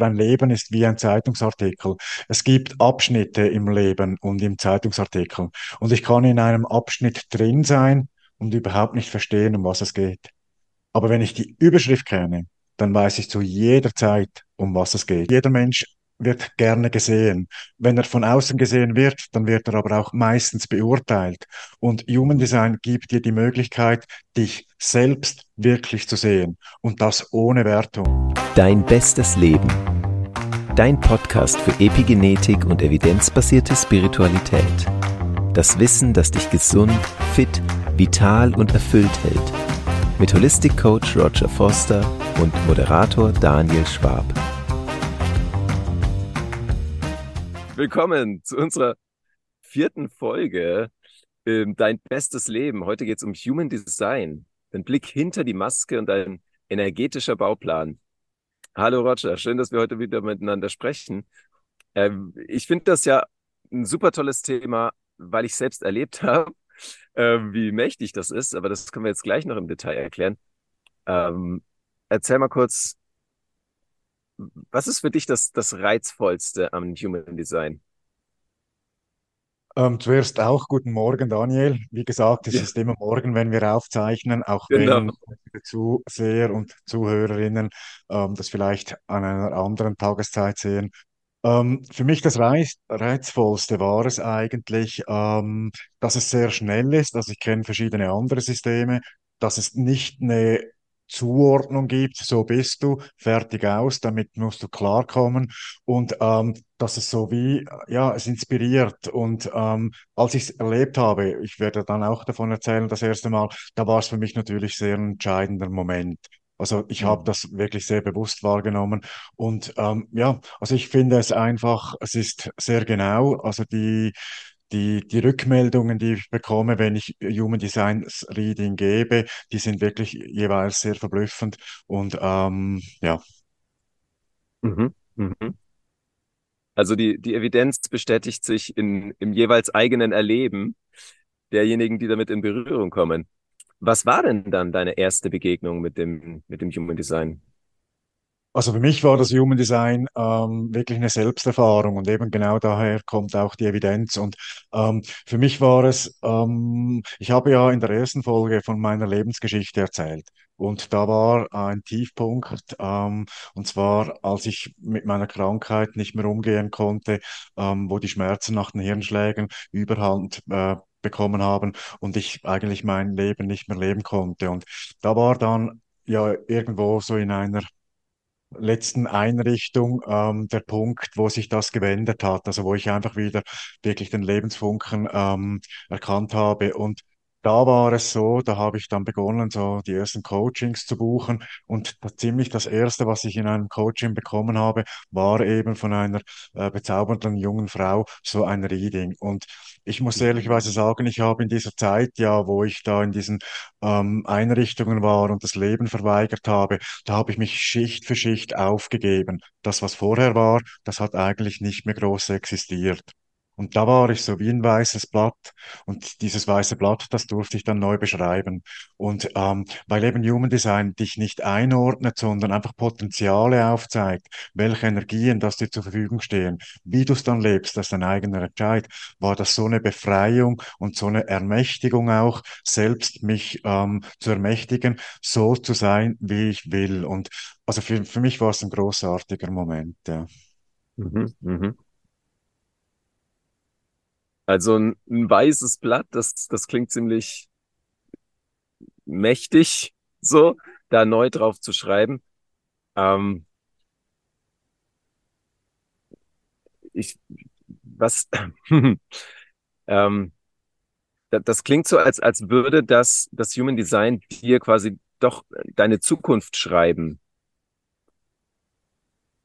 dein Leben ist wie ein Zeitungsartikel. Es gibt Abschnitte im Leben und im Zeitungsartikel. Und ich kann in einem Abschnitt drin sein und überhaupt nicht verstehen, um was es geht. Aber wenn ich die Überschrift kenne, dann weiß ich zu jeder Zeit, um was es geht. Jeder Mensch wird gerne gesehen. Wenn er von außen gesehen wird, dann wird er aber auch meistens beurteilt. Und Human Design gibt dir die Möglichkeit, dich selbst wirklich zu sehen. Und das ohne Wertung. Dein bestes Leben. Dein Podcast für Epigenetik und evidenzbasierte Spiritualität. Das Wissen, das dich gesund, fit, vital und erfüllt hält. Mit Holistic Coach Roger Foster und Moderator Daniel Schwab. Willkommen zu unserer vierten Folge ähm, Dein bestes Leben. Heute geht es um Human Design, den Blick hinter die Maske und ein energetischer Bauplan. Hallo Roger, schön, dass wir heute wieder miteinander sprechen. Ähm, ich finde das ja ein super tolles Thema, weil ich selbst erlebt habe, äh, wie mächtig das ist, aber das können wir jetzt gleich noch im Detail erklären. Ähm, erzähl mal kurz, was ist für dich das, das Reizvollste am Human Design? Ähm, zuerst auch guten Morgen, Daniel. Wie gesagt, es Ja, ist immer morgen, wenn wir aufzeichnen, auch genau. wenn Zuseher und Zuhörerinnen ähm, das vielleicht an einer anderen Tageszeit sehen. Ähm, für mich das Reiz, Reizvollste war es eigentlich, ähm, dass es sehr schnell ist. Also ich kenne verschiedene andere Systeme, dass es nicht eine Zuordnung gibt, so bist du, fertig aus, damit musst du klarkommen. Und ähm, dass es so wie, ja, es inspiriert. Und ähm, als ich es erlebt habe, ich werde dann auch davon erzählen, das erste Mal, da war es für mich natürlich sehr ein entscheidender Moment. Also ich habe das wirklich sehr bewusst wahrgenommen. Und ähm, ja, also ich finde es einfach, es ist sehr genau. Also die, die, die Rückmeldungen, die ich bekomme, wenn ich Human Design Reading gebe, die sind wirklich jeweils sehr verblüffend. Und ähm, ja, Mhm. Mhm. Also die, die Evidenz bestätigt sich in, im jeweils eigenen Erleben derjenigen, die damit in Berührung kommen. Was war denn dann deine erste Begegnung mit dem, mit dem Human Design? Also für mich war das Human Design ähm, wirklich eine Selbsterfahrung und eben genau daher kommt auch die Evidenz. Und ähm, für mich war es, ähm, ich habe ja in der ersten Folge von meiner Lebensgeschichte erzählt. Und da war ein Tiefpunkt, ähm, und zwar als ich mit meiner Krankheit nicht mehr umgehen konnte, ähm, wo die Schmerzen nach den Hirnschlägen Überhand äh, bekommen haben und ich eigentlich mein Leben nicht mehr leben konnte. Und da war dann ja irgendwo so in einer letzten Einrichtung ähm, der Punkt, wo sich das gewendet hat, also wo ich einfach wieder wirklich den Lebensfunken ähm, erkannt habe. Und da war es so, da habe ich dann begonnen, so die ersten Coachings zu buchen. Und da ziemlich das Erste, was ich in einem Coaching bekommen habe, war eben von einer äh, bezaubernden jungen Frau so ein Reading. Und ich muss ehrlicherweise sagen, ich habe in dieser Zeit, ja, wo ich da in diesen ähm, Einrichtungen war und das Leben verweigert habe, da habe ich mich Schicht für Schicht aufgegeben. Das, was vorher war, das hat eigentlich nicht mehr groß existiert. Und da war ich so wie ein weißes Blatt. Und dieses weiße Blatt, das durfte ich dann neu beschreiben. Und ähm, weil eben Human Design dich nicht einordnet, sondern einfach Potenziale aufzeigt, welche Energien das dir zur Verfügung stehen, wie du es dann lebst, das ist dein eigener Entscheid, war das so eine Befreiung und so eine Ermächtigung auch, selbst mich ähm, zu ermächtigen, so zu sein, wie ich will. Und also für, für mich war es ein großartiger Moment, ja. Mhm. Mhm. Also ein, ein weißes Blatt, das, das klingt ziemlich mächtig, so, da neu drauf zu schreiben. Ähm, ich, was, ähm, da- das klingt so, als, als würde das, das Human Design dir quasi doch deine Zukunft schreiben.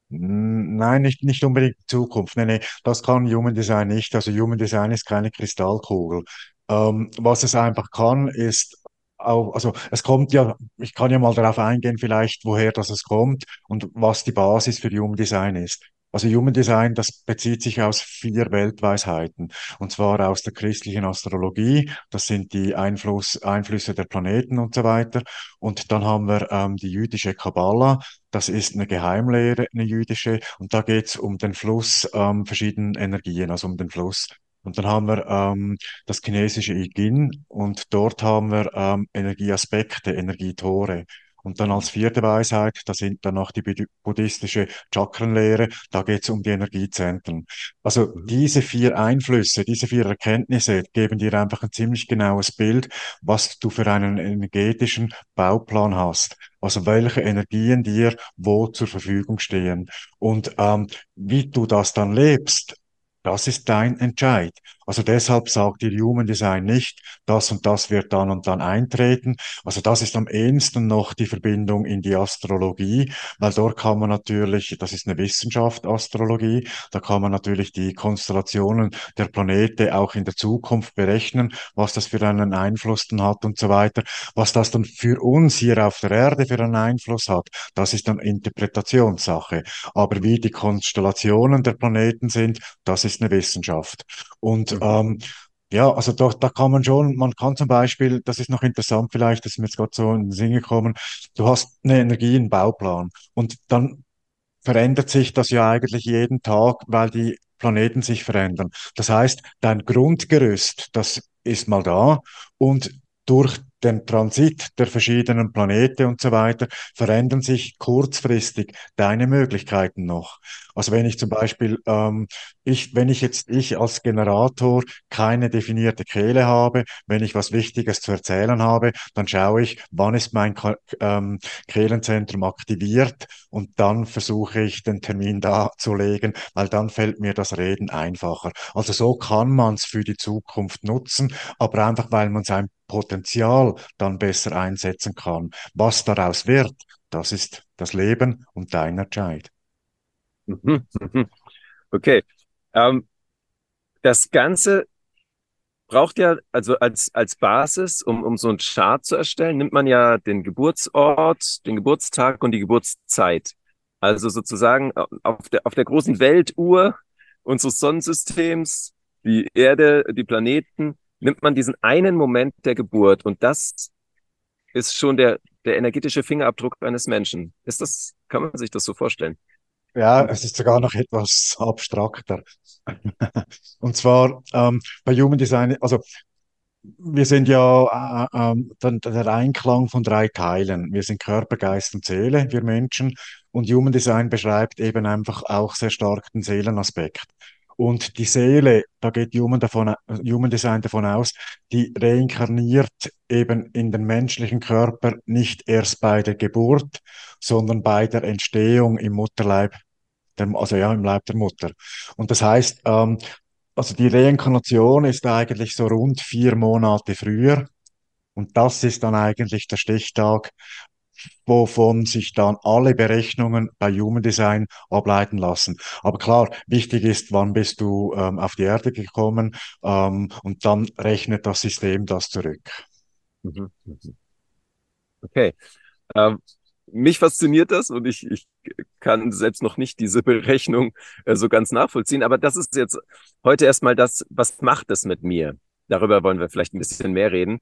Nein, nicht, nicht unbedingt Zukunft. Nee, nee, das kann Human Design nicht. Also Human Design ist keine Kristallkugel. Ähm, was es einfach kann, ist auch, also es kommt ja, ich kann ja mal darauf eingehen, vielleicht, woher das es kommt und was die Basis für Human Design ist. Also Human Design, das bezieht sich aus vier Weltweisheiten. Und zwar aus der christlichen Astrologie. Das sind die Einfluss, Einflüsse der Planeten und so weiter. Und dann haben wir ähm, die jüdische Kabbala. Das ist eine Geheimlehre, eine jüdische. Und da geht es um den Fluss ähm, verschiedenen Energien, also um den Fluss. Und dann haben wir ähm, das chinesische I und dort haben wir ähm, Energieaspekte, Energietore. Und dann als vierte Weisheit, da sind dann noch die bud- buddhistische Chakrenlehre, da geht es um die Energiezentren. Also Mhm. diese vier Einflüsse, diese vier Erkenntnisse geben dir einfach ein ziemlich genaues Bild, was du für einen energetischen Bauplan hast. Also welche Energien dir wo zur Verfügung stehen. Und ähm, wie du das dann lebst, das ist dein Entscheid. Also deshalb sagt dir Human Design nicht, das und das wird dann und dann eintreten, also das ist am ehesten noch die Verbindung in die Astrologie, weil dort kann man natürlich, das ist eine Wissenschaft, Astrologie, da kann man natürlich die Konstellationen der Planete auch in der Zukunft berechnen, was das für einen Einfluss dann hat und so weiter. Was das dann für uns hier auf der Erde für einen Einfluss hat, das ist dann Interpretationssache. Aber wie die Konstellationen der Planeten sind, das ist eine Wissenschaft. Und Ähm, ja, also da, da kann man schon, man kann zum Beispiel, das ist noch interessant vielleicht, das ist mir jetzt gerade so in den Sinn gekommen, du hast eine Energie, einen Bauplan und dann verändert sich das ja eigentlich jeden Tag, weil die Planeten sich verändern. Das heißt, dein Grundgerüst, das ist mal da und durch den Transit der verschiedenen Planeten und so weiter verändern sich kurzfristig deine Möglichkeiten noch. Also wenn ich zum Beispiel, ähm, ich, wenn ich jetzt ich als Generator keine definierte Kehle habe, wenn ich was Wichtiges zu erzählen habe, dann schaue ich, wann ist mein ähm, Kehlenzentrum aktiviert und dann versuche ich den Termin da zu legen, weil dann fällt mir das Reden einfacher. Also so kann man es für die Zukunft nutzen, aber einfach weil man sein Potenzial dann besser einsetzen kann. Was daraus wird, das ist das Leben und dein Entscheid. Okay. Ähm, das Ganze braucht ja, also als, als Basis, um, um so einen Chart zu erstellen, nimmt man ja den Geburtsort, den Geburtstag und die Geburtszeit. Also sozusagen auf der, auf der großen Weltuhr unseres Sonnensystems, die Erde, die Planeten, nimmt man diesen einen Moment der Geburt und das ist schon der, der energetische Fingerabdruck eines Menschen. Ist das, kann man sich das so vorstellen? Ja, es ist sogar noch etwas abstrakter. Und zwar ähm, bei Human Design, also wir sind ja äh, äh, der Einklang von drei Teilen. Wir sind Körper, Geist und Seele, wir Menschen. Und Human Design beschreibt eben einfach auch sehr stark den Seelenaspekt. Und die Seele, da geht Human, davon, Human Design davon aus, die reinkarniert eben in den menschlichen Körper nicht erst bei der Geburt, sondern bei der Entstehung im Mutterleib, der, also ja, im Leib der Mutter. Und das heißt, ähm, also die Reinkarnation ist eigentlich so rund vier Monate früher. Und das ist dann eigentlich der Stichtag, wovon sich dann alle Berechnungen bei Human Design ableiten lassen. Aber klar, wichtig ist, wann bist du ähm, auf die Erde gekommen ähm, und dann rechnet das System das zurück. Mhm. Mhm. Okay. Ähm, mich fasziniert das und ich, ich kann selbst noch nicht diese Berechnung äh, so ganz nachvollziehen. Aber das ist jetzt heute erstmal das, was macht es mit mir? Darüber wollen wir vielleicht ein bisschen mehr reden.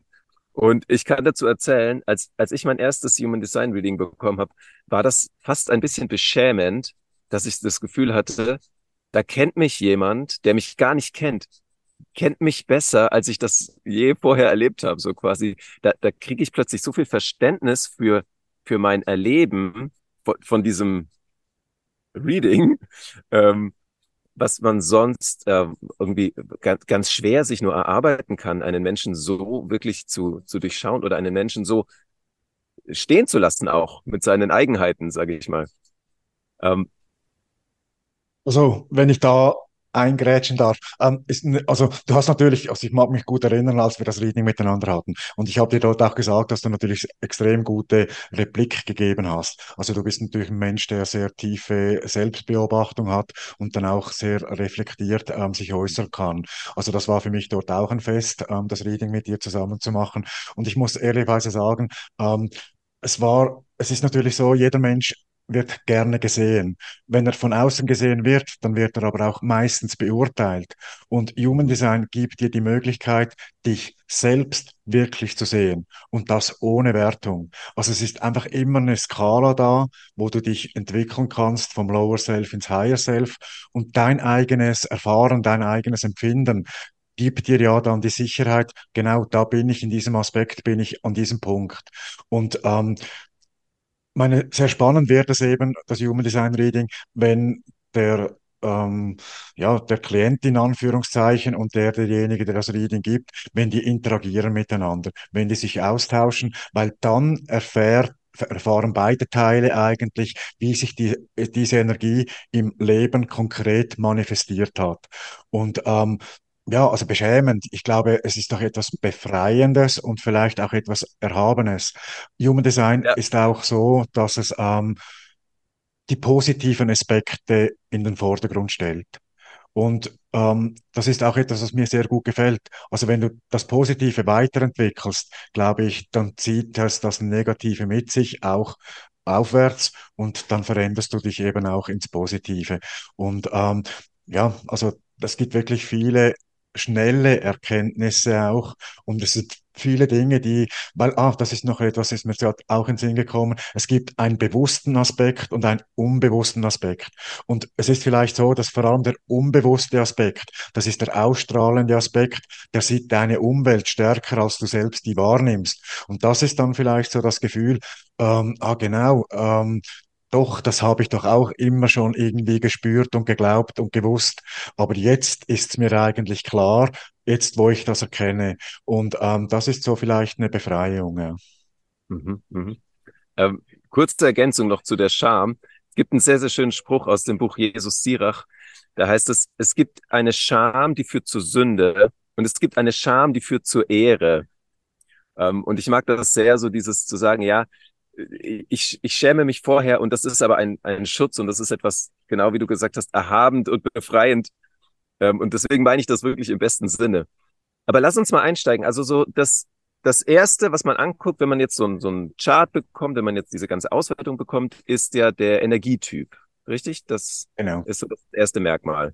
Und ich kann dazu erzählen, als, als ich mein erstes Human Design Reading bekommen habe, war das fast ein bisschen beschämend, dass ich das Gefühl hatte, da kennt mich jemand, der mich gar nicht kennt, kennt mich besser, als ich das je vorher erlebt habe. So quasi, da, da kriege ich plötzlich so viel Verständnis für, für mein Erleben von, von diesem Reading, ähm, was man sonst äh, irgendwie ganz, ganz schwer sich nur erarbeiten kann, einen Menschen so wirklich zu, zu durchschauen oder einen Menschen so stehen zu lassen, auch mit seinen Eigenheiten, sage ich mal. Ähm, Also, wenn ich da eingrätschen darf, ähm, ist, also du hast natürlich, also ich mag mich gut erinnern, als wir das Reading miteinander hatten. Und ich habe dir dort auch gesagt, dass du natürlich extrem gute Replik gegeben hast. Also du bist natürlich ein Mensch, der sehr tiefe Selbstbeobachtung hat und dann auch sehr reflektiert ähm, sich äußern kann. Also das war für mich dort auch ein Fest, ähm, das Reading mit dir zusammen zu machen. Und ich muss ehrlicherweise sagen, ähm, es war, es ist natürlich so, jeder Mensch wird gerne gesehen. Wenn er von außen gesehen wird, dann wird er aber auch meistens beurteilt. Und Human Design gibt dir die Möglichkeit, dich selbst wirklich zu sehen und das ohne Wertung. Also es ist einfach immer eine Skala da, wo du dich entwickeln kannst vom Lower Self ins Higher Self und dein eigenes Erfahren, dein eigenes Empfinden gibt dir ja dann die Sicherheit, genau da bin ich in diesem Aspekt, bin ich an diesem Punkt. Und ähm, meine, sehr spannend wird es eben, das Human Design Reading, wenn der ähm, ja, der Klient in Anführungszeichen und der, derjenige, der das Reading gibt, wenn die interagieren miteinander, wenn die sich austauschen, weil dann erfährt, erfahren beide Teile eigentlich, wie sich die, diese Energie im Leben konkret manifestiert hat. Und ähm, ja, also beschämend. Ich glaube, es ist doch etwas Befreiendes und vielleicht auch etwas Erhabenes. Human Design Ja. ist auch so, dass es ähm, die positiven Aspekte in den Vordergrund stellt. Und ähm, das ist auch etwas, was mir sehr gut gefällt. Also wenn du das Positive weiterentwickelst, glaube ich, dann zieht es das Negative mit sich auch aufwärts und dann veränderst du dich eben auch ins Positive. Und ähm, ja, also das gibt wirklich viele schnelle Erkenntnisse auch und es sind viele Dinge, die, weil, ah, das ist noch etwas, ist mir gerade auch in den Sinn gekommen. Es gibt einen bewussten Aspekt und einen unbewussten Aspekt. Und es ist vielleicht so, dass vor allem der unbewusste Aspekt, das ist der ausstrahlende Aspekt, der sieht deine Umwelt stärker, als du selbst die wahrnimmst. Und das ist dann vielleicht so das Gefühl, ähm, ah, genau, ähm, doch, das habe ich doch auch immer schon irgendwie gespürt und geglaubt und gewusst. Aber jetzt ist mir eigentlich klar, jetzt wo ich das erkenne. Und ähm, das ist so vielleicht eine Befreiung. Ja. Mhm, mhm. Ähm, kurze Ergänzung noch zu der Scham. Es gibt einen sehr, sehr schönen Spruch aus dem Buch Jesus Sirach. Da heißt es, es gibt eine Scham, die führt zur Sünde und es gibt eine Scham, die führt zur Ehre. Ähm, und ich mag das sehr, so dieses zu sagen, ja, ich, ich schäme mich vorher und das ist aber ein, ein Schutz und das ist etwas, genau wie du gesagt hast, erhabend und befreiend. Ähm, und deswegen meine ich das wirklich im besten Sinne. Aber lass uns mal einsteigen. Also so das, das erste, was man anguckt, wenn man jetzt so ein, so ein Chart bekommt, wenn man jetzt diese ganze Auswertung bekommt, ist ja der Energietyp. Richtig? Das Genau. ist so das erste Merkmal.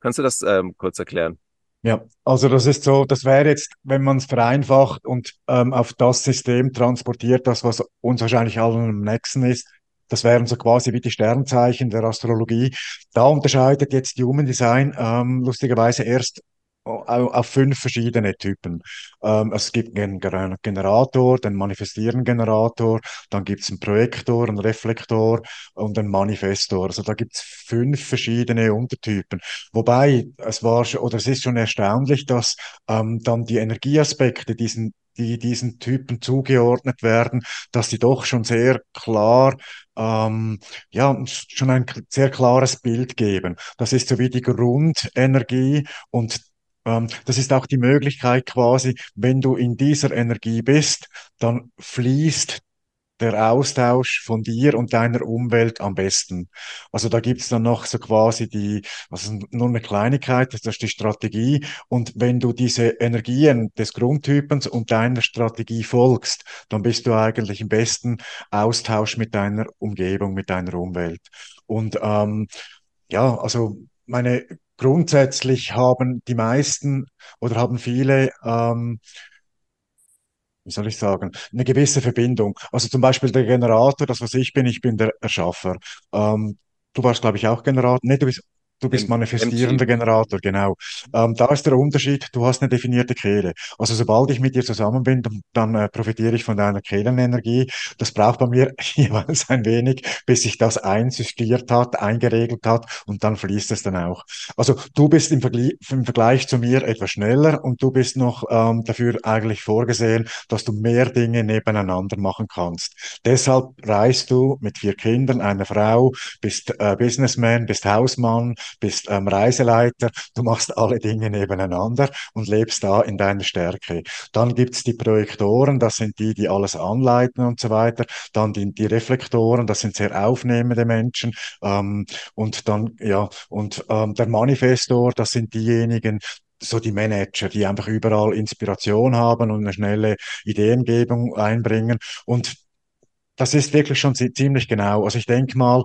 Kannst du das ähm, kurz erklären? Ja, also das ist so, das wäre jetzt, wenn man es vereinfacht und ähm, auf das System transportiert, das, was uns wahrscheinlich allen am nächsten ist, das wären so quasi wie die Sternzeichen der Astrologie. Da unterscheidet jetzt Human Design ähm, lustigerweise erst auf fünf verschiedene Typen. Ähm, es gibt einen Gener- Generator, den manifestierenden Generator, dann gibt es einen Projektor, einen Reflektor und einen Manifestor. Also da gibt es fünf verschiedene Untertypen. Wobei, es war oder es ist schon erstaunlich, dass ähm, dann die Energieaspekte diesen die diesen Typen zugeordnet werden, dass die doch schon sehr klar, ähm, ja, schon ein sehr klares Bild geben. Das ist so wie die Grundenergie und das ist auch die Möglichkeit quasi, wenn du in dieser Energie bist, dann fließt der Austausch von dir und deiner Umwelt am besten. Also da gibt's dann noch so quasi die, also nur eine Kleinigkeit, das ist die Strategie. Und wenn du diese Energien des Grundtypens und deiner Strategie folgst, dann bist du eigentlich im besten Austausch mit deiner Umgebung, mit deiner Umwelt. Und ähm, ja, also meine grundsätzlich haben die meisten oder haben viele ähm, wie soll ich sagen, eine gewisse Verbindung. Also zum Beispiel der Generator, das was ich bin, ich bin der Erschaffer. Ähm, du warst, glaube ich, auch Generator. Nee, du bist, du bist manifestierender. Generator, genau. Ähm, da ist der Unterschied, du hast eine definierte Kehle. Also sobald ich mit dir zusammen bin, dann, dann äh, profitiere ich von deiner Kehlenenergie. Das braucht bei mir jeweils ein wenig, bis sich das einsystiert hat, eingeregelt hat und dann fließt es dann auch. Also du bist im Vergleich, im Vergleich zu mir etwas schneller und du bist noch ähm, dafür eigentlich vorgesehen, dass du mehr Dinge nebeneinander machen kannst. Deshalb reist du mit vier Kindern, einer Frau, bist äh, Businessman, bist Hausmann, bist ähm, Reiseleiter, du machst alle Dinge nebeneinander und lebst da in deiner Stärke. Dann gibt's die Projektoren, das sind die, die alles anleiten und so weiter. Dann die, die Reflektoren, das sind sehr aufnehmende Menschen. Ähm, und dann, ja, und ähm, der Manifestor, das sind diejenigen, so die Manager, die einfach überall Inspiration haben und eine schnelle Ideengebung einbringen. Und das ist wirklich schon ziemlich genau. Also ich denke mal,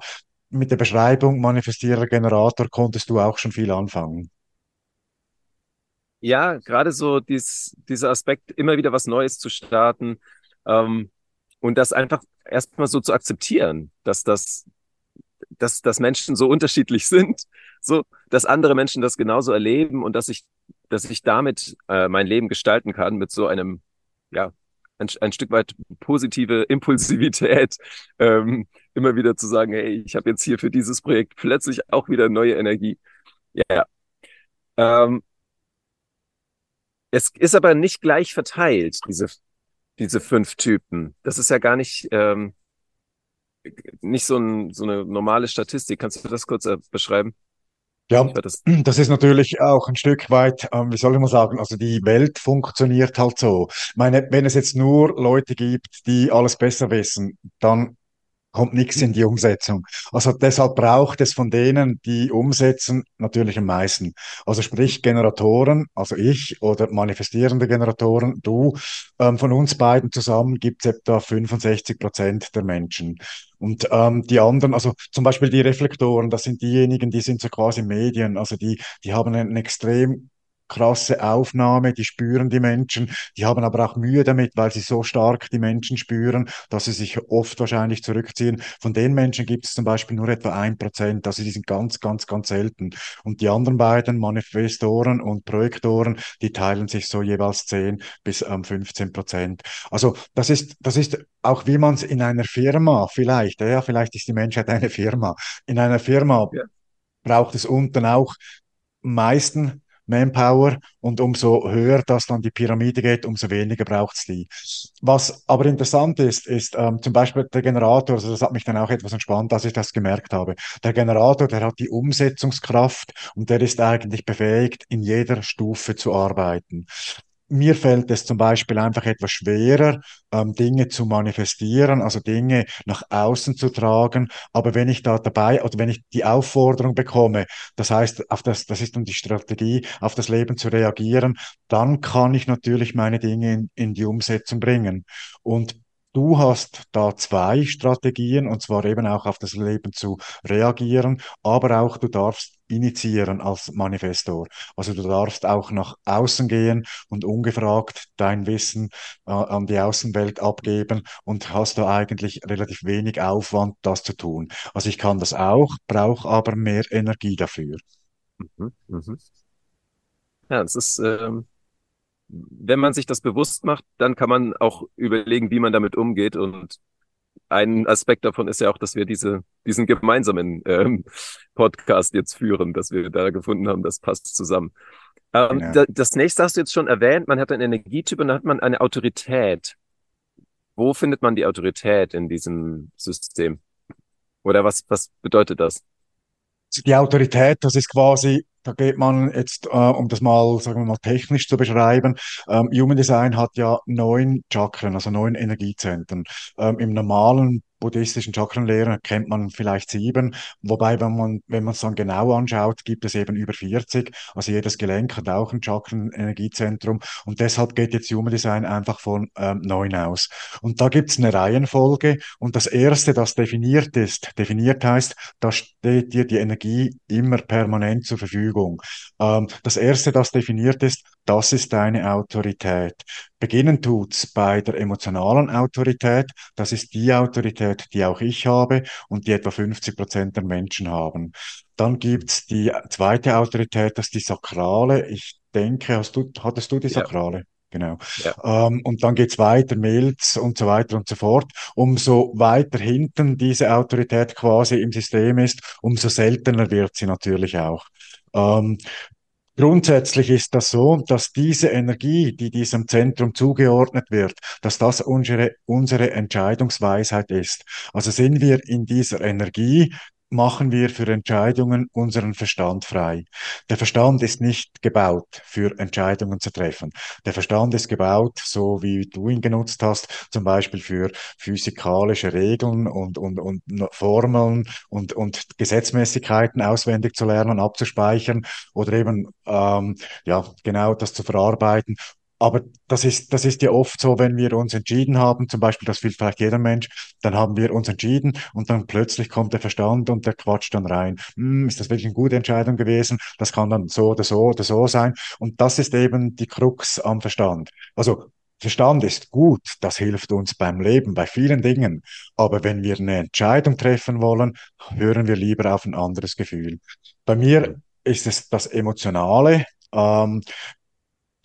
mit der Beschreibung manifestierer Generator konntest du auch schon viel anfangen. Ja, gerade so dies, dieser Aspekt, immer wieder was Neues zu starten ähm, und das einfach erstmal so zu akzeptieren, dass das, dass, dass Menschen so unterschiedlich sind, so, dass andere Menschen das genauso erleben und dass ich, dass ich damit äh, mein Leben gestalten kann mit so einem, ja, ein, ein Stück weit positive Impulsivität, ähm, immer wieder zu sagen, hey, ich habe jetzt hier für dieses Projekt plötzlich auch wieder neue Energie. Ja. Ähm, es ist aber nicht gleich verteilt, diese, diese fünf Typen. Das ist ja gar nicht, ähm, nicht so, ein, so eine normale Statistik. Kannst du das kurz äh, beschreiben? Ja, das, das ist natürlich auch ein Stück weit, ähm, wie soll ich mal sagen, also die Welt funktioniert halt so. Ich meine, wenn es jetzt nur Leute gibt, die alles besser wissen, dann kommt nichts in die Umsetzung. Also deshalb braucht es von denen, die umsetzen, natürlich am meisten. Also sprich Generatoren, also ich oder manifestierende Generatoren, du, ähm, von uns beiden zusammen gibt es etwa 65 Prozent der Menschen. Und ähm, die anderen, also zum Beispiel die Reflektoren, das sind diejenigen, die sind so quasi Medien, also die, die haben einen extrem krasse Aufnahme, die spüren die Menschen, die haben aber auch Mühe damit, weil sie so stark die Menschen spüren, dass sie sich oft wahrscheinlich zurückziehen. Von den Menschen gibt es zum Beispiel nur etwa ein Prozent, also die sind ganz, ganz, ganz selten. Und die anderen beiden, Manifestoren und Projektoren, die teilen sich so jeweils 10 bis ähm, 15 Prozent. Also das ist, das ist auch wie man es in einer Firma vielleicht, ja, vielleicht ist die Menschheit eine Firma. In einer Firma ja. braucht es unten auch meisten Manpower und umso höher das dann die Pyramide geht, umso weniger braucht es die. Was aber interessant ist, ist ähm, zum Beispiel der Generator, also das hat mich dann auch etwas entspannt, als ich das gemerkt habe. Der Generator, der hat die Umsetzungskraft und der ist eigentlich befähigt, in jeder Stufe zu arbeiten mir fällt es zum Beispiel einfach etwas schwerer, ähm, Dinge zu manifestieren, also Dinge nach außen zu tragen. Aber wenn ich da dabei oder wenn ich die Aufforderung bekomme, das heißt, auf das, das ist dann die Strategie, auf das Leben zu reagieren, dann kann ich natürlich meine Dinge in, in die Umsetzung bringen. Und Du hast da zwei Strategien, und zwar eben auch auf das Leben zu reagieren, aber auch du darfst initiieren als Manifestor. Also du darfst auch nach außen gehen und ungefragt dein Wissen äh, an die Außenwelt abgeben und hast da eigentlich relativ wenig Aufwand, das zu tun. Also ich kann das auch, brauche aber mehr Energie dafür. Mhm, mh. Ja, das ist ähm, wenn man sich das bewusst macht, dann kann man auch überlegen, wie man damit umgeht. Und ein Aspekt davon ist ja auch, dass wir diese, diesen gemeinsamen ähm, Podcast jetzt führen, dass wir da gefunden haben, das passt zusammen. Ähm, ja. Das nächste hast du jetzt schon erwähnt, man hat einen Energietyp und dann hat man eine Autorität. Wo findet man die Autorität in diesem System? Oder was, was bedeutet das? Die Autorität, das ist quasi da geht man jetzt, äh, um das mal, sagen wir mal, technisch zu beschreiben. Ähm, Human Design hat ja neun Chakren, also neun Energiezentren. Ähm, Im normalen buddhistischen Chakrenlehre kennt man vielleicht sieben, wobei, wenn man, wenn man es dann genau anschaut, gibt es eben über 40. Also jedes Gelenk hat auch ein Chakrenenergiezentrum und deshalb geht jetzt Human Design einfach von ähm, neun aus. Und da gibt es eine Reihenfolge und das erste, das definiert ist, definiert heißt, da steht dir die Energie immer permanent zur Verfügung. Ähm, das erste, das definiert ist, das ist deine Autorität. Beginnen tut's bei der emotionalen Autorität. Das ist die Autorität, die auch ich habe und die etwa 50 Prozent der Menschen haben. Dann gibt's die zweite Autorität, das ist die sakrale. Ich denke, hast du, hattest du die sakrale? Ja. Genau. Ja. Ähm, und dann geht's weiter, Milz und so weiter und so fort. Umso weiter hinten diese Autorität quasi im System ist, umso seltener wird sie natürlich auch. Ähm, Grundsätzlich ist das so, dass diese Energie, die diesem Zentrum zugeordnet wird, dass das unsere, unsere Entscheidungsweisheit ist. Also sind wir in dieser Energie, machen wir für Entscheidungen unseren Verstand frei. Der Verstand ist nicht gebaut, für Entscheidungen zu treffen. Der Verstand ist gebaut, so wie du ihn genutzt hast, zum Beispiel für physikalische Regeln und, und, und Formeln und, und Gesetzmäßigkeiten auswendig zu lernen, abzuspeichern oder eben ähm, ja genau das zu verarbeiten Aber das ist, das ist ja oft so, wenn wir uns entschieden haben, zum Beispiel, das will vielleicht jeder Mensch, dann haben wir uns entschieden und dann plötzlich kommt der Verstand und der quatscht dann rein. Hm, ist das wirklich eine gute Entscheidung gewesen? Das kann dann so oder so oder so sein. Und das ist eben die Krux am Verstand. Also Verstand ist gut, das hilft uns beim Leben, bei vielen Dingen. Aber wenn wir eine Entscheidung treffen wollen, hören wir lieber auf ein anderes Gefühl. Bei mir ist es das Emotionale. Ähm,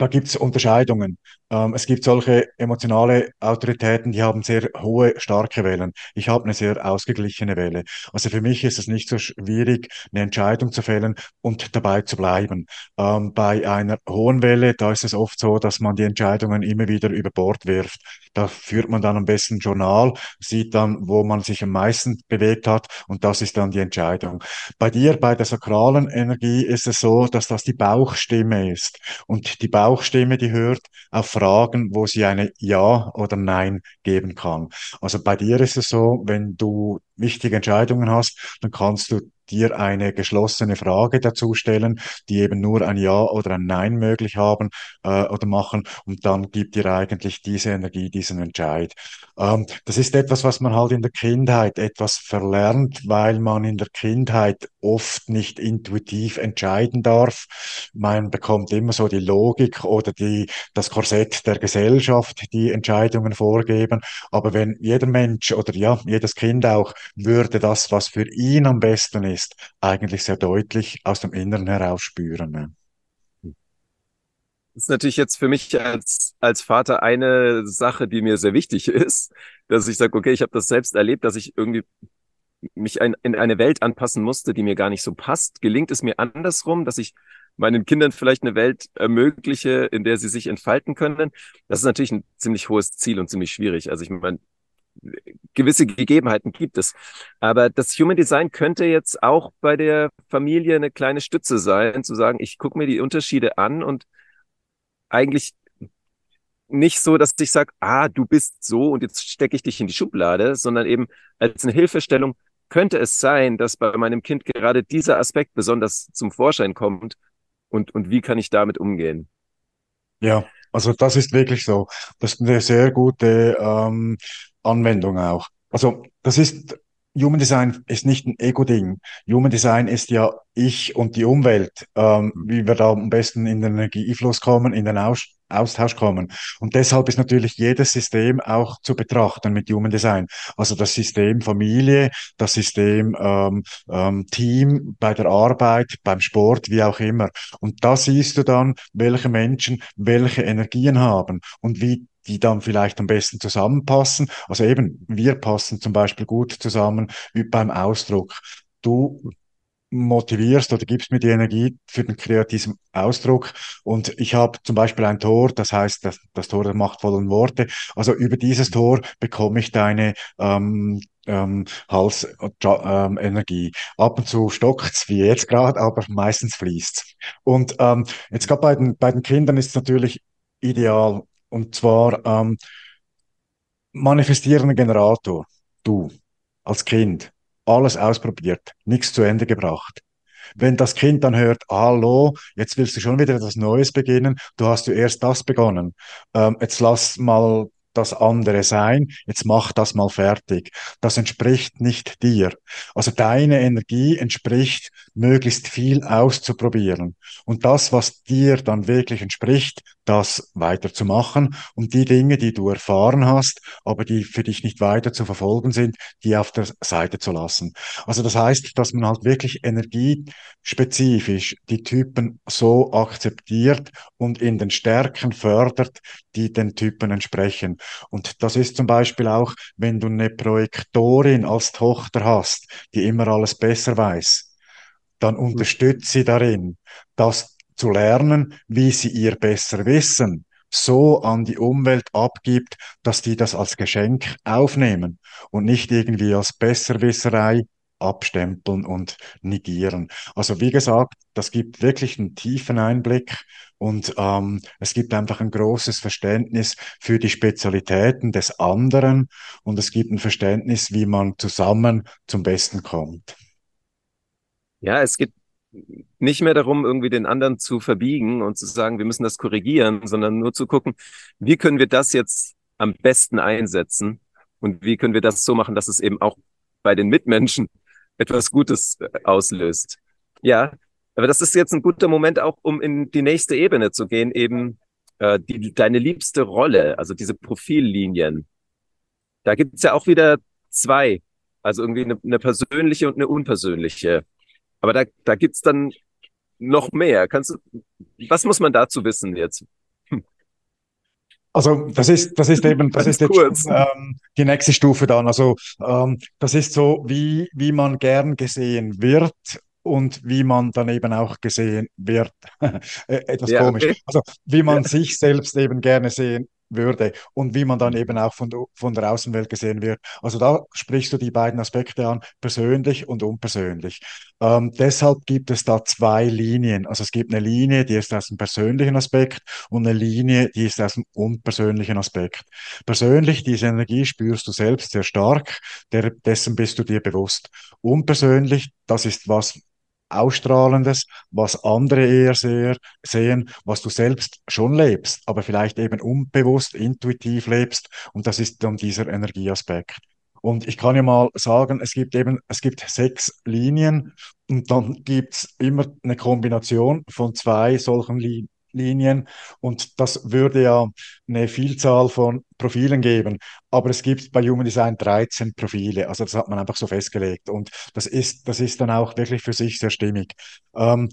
da gibt es Unterscheidungen. Ähm, es gibt solche emotionale Autoritäten, die haben sehr hohe, starke Wellen. Ich habe eine sehr ausgeglichene Welle. Also für mich ist es nicht so schwierig, eine Entscheidung zu fällen und dabei zu bleiben. Ähm, bei einer hohen Welle, da ist es oft so, dass man die Entscheidungen immer wieder über Bord wirft. Da führt man dann am besten ein Journal, sieht dann, wo man sich am meisten bewegt hat und das ist dann die Entscheidung. Bei dir, bei der sakralen Energie, ist es so, dass das die Bauchstimme ist. Und die Bauchstimme, die hört auf Fragen, wo sie eine Ja oder Nein geben kann. Also bei dir ist es so, wenn du wichtige Entscheidungen hast, dann kannst du dir eine geschlossene Frage dazu stellen, die eben nur ein Ja oder ein Nein möglich haben äh, oder machen und dann gibt dir eigentlich diese Energie diesen Entscheid. Ähm, das ist etwas, was man halt in der Kindheit etwas verlernt, weil man in der Kindheit oft nicht intuitiv entscheiden darf. Man bekommt immer so die Logik oder die, das Korsett der Gesellschaft, die Entscheidungen vorgeben. Aber wenn jeder Mensch oder ja, jedes Kind auch würde das, was für ihn am besten ist, eigentlich sehr deutlich aus dem Inneren heraus spüren. Ne? Das ist natürlich jetzt für mich als, als Vater eine Sache, die mir sehr wichtig ist, dass ich sage, okay, ich habe das selbst erlebt, dass ich irgendwie mich ein, in eine Welt anpassen musste, die mir gar nicht so passt. Gelingt es mir andersrum, dass ich meinen Kindern vielleicht eine Welt ermögliche, in der sie sich entfalten können? Das ist natürlich ein ziemlich hohes Ziel und ziemlich schwierig. Also ich meine, gewisse Gegebenheiten gibt es. Aber das Human Design könnte jetzt auch bei der Familie eine kleine Stütze sein, zu sagen, ich gucke mir die Unterschiede an und eigentlich nicht so, dass ich sage, ah, du bist so und jetzt stecke ich dich in die Schublade, sondern eben als eine Hilfestellung könnte es sein, dass bei meinem Kind gerade dieser Aspekt besonders zum Vorschein kommt und, und wie kann ich damit umgehen? Ja, also das ist wirklich so. Das ist eine sehr gute ähm, Anwendung auch. Also das ist, Human Design ist nicht ein Ego-Ding. Human Design ist ja ich und die Umwelt, ähm, wie wir da am besten in den Energiefluss kommen, in den Aus Austausch kommen. Und deshalb ist natürlich jedes System auch zu betrachten mit Human Design. Also das System Familie, das System ähm, ähm, Team bei der Arbeit, beim Sport, wie auch immer. Und da siehst du dann, welche Menschen welche Energien haben und wie die dann vielleicht am besten zusammenpassen. Also eben, wir passen zum Beispiel gut zusammen wie beim Ausdruck. Du motivierst oder gibst mir die Energie für den kreativen Ausdruck. Und ich habe zum Beispiel ein Tor, das heißt das, das Tor der machtvollen Worte. Also über dieses Tor bekomme ich deine ähm, ähm, Halsenergie. Ähm, Ab und zu stockt's, wie jetzt gerade, aber meistens fließt's. Und ähm, jetzt gerade bei den, bei den Kindern ist es natürlich ideal, und zwar ähm, manifestierender Generator. Du als Kind alles ausprobiert, nichts zu Ende gebracht. Wenn das Kind dann hört, hallo, jetzt willst du schon wieder etwas Neues beginnen, du hast du erst das begonnen, ähm, jetzt lass mal das andere sein, jetzt mach das mal fertig. Das entspricht nicht dir. Also deine Energie entspricht, möglichst viel auszuprobieren. Und das, was dir dann wirklich entspricht, das weiterzumachen und die Dinge, die du erfahren hast, aber die für dich nicht weiter zu verfolgen sind, die auf der Seite zu lassen. Also das heißt, dass man halt wirklich energiespezifisch die Typen so akzeptiert und in den Stärken fördert, die den Typen entsprechen. Und das ist zum Beispiel auch, wenn du eine Projektorin als Tochter hast, die immer alles besser weiß, dann unterstütze sie darin, das zu lernen, wie sie ihr besser wissen, so an die Umwelt abgibt, dass die das als Geschenk aufnehmen und nicht irgendwie als Besserwisserei abstempeln und negieren. Also wie gesagt, das gibt wirklich einen tiefen Einblick und ähm, es gibt einfach ein großes Verständnis für die Spezialitäten des anderen und es gibt ein Verständnis, wie man zusammen zum Besten kommt. Ja, es gibt nicht mehr darum, irgendwie den anderen zu verbiegen und zu sagen, wir müssen das korrigieren, sondern nur zu gucken, wie können wir das jetzt am besten einsetzen und wie können wir das so machen, dass es eben auch bei den Mitmenschen etwas Gutes äh, auslöst. Ja, aber das ist jetzt ein guter Moment auch, um in die nächste Ebene zu gehen, eben äh, die, deine liebste Rolle, also diese Profillinien. Da gibt es ja auch wieder zwei, also irgendwie eine, eine persönliche und eine unpersönliche. Aber da, da gibt's dann noch mehr. Kannst du, was muss man dazu wissen jetzt? Also das ist, das ist eben, das ist jetzt kurz. ähm, die nächste Stufe dann. Also ähm, das ist so, wie, wie man gern gesehen wird und wie man dann eben auch gesehen wird. Äh, etwas Ja, komisch. okay. Also wie Ja. man sich selbst eben gerne sehen würde und wie man dann eben auch von, der- von der Außenwelt gesehen wird. Also da sprichst du die beiden Aspekte an, persönlich und unpersönlich. Ähm, deshalb gibt es da zwei Linien. Also es gibt eine Linie, die ist aus dem persönlichen Aspekt und eine Linie, die ist aus dem unpersönlichen Aspekt. Persönlich, diese Energie spürst du selbst sehr stark, der, dessen bist du dir bewusst. Unpersönlich, das ist was Ausstrahlendes, was andere eher sehr, sehen, was du selbst schon lebst, aber vielleicht eben unbewusst, intuitiv lebst. Und das ist dann dieser Energieaspekt. Und ich kann ja mal sagen, es gibt eben, es gibt sechs Linien und dann gibt's immer eine Kombination von zwei solchen Li Linien und das würde ja eine Vielzahl von Profilen geben. Aber es gibt bei Human Design 13 Profile, also das hat man einfach so festgelegt und das ist, das ist dann auch wirklich für sich sehr stimmig. Ähm,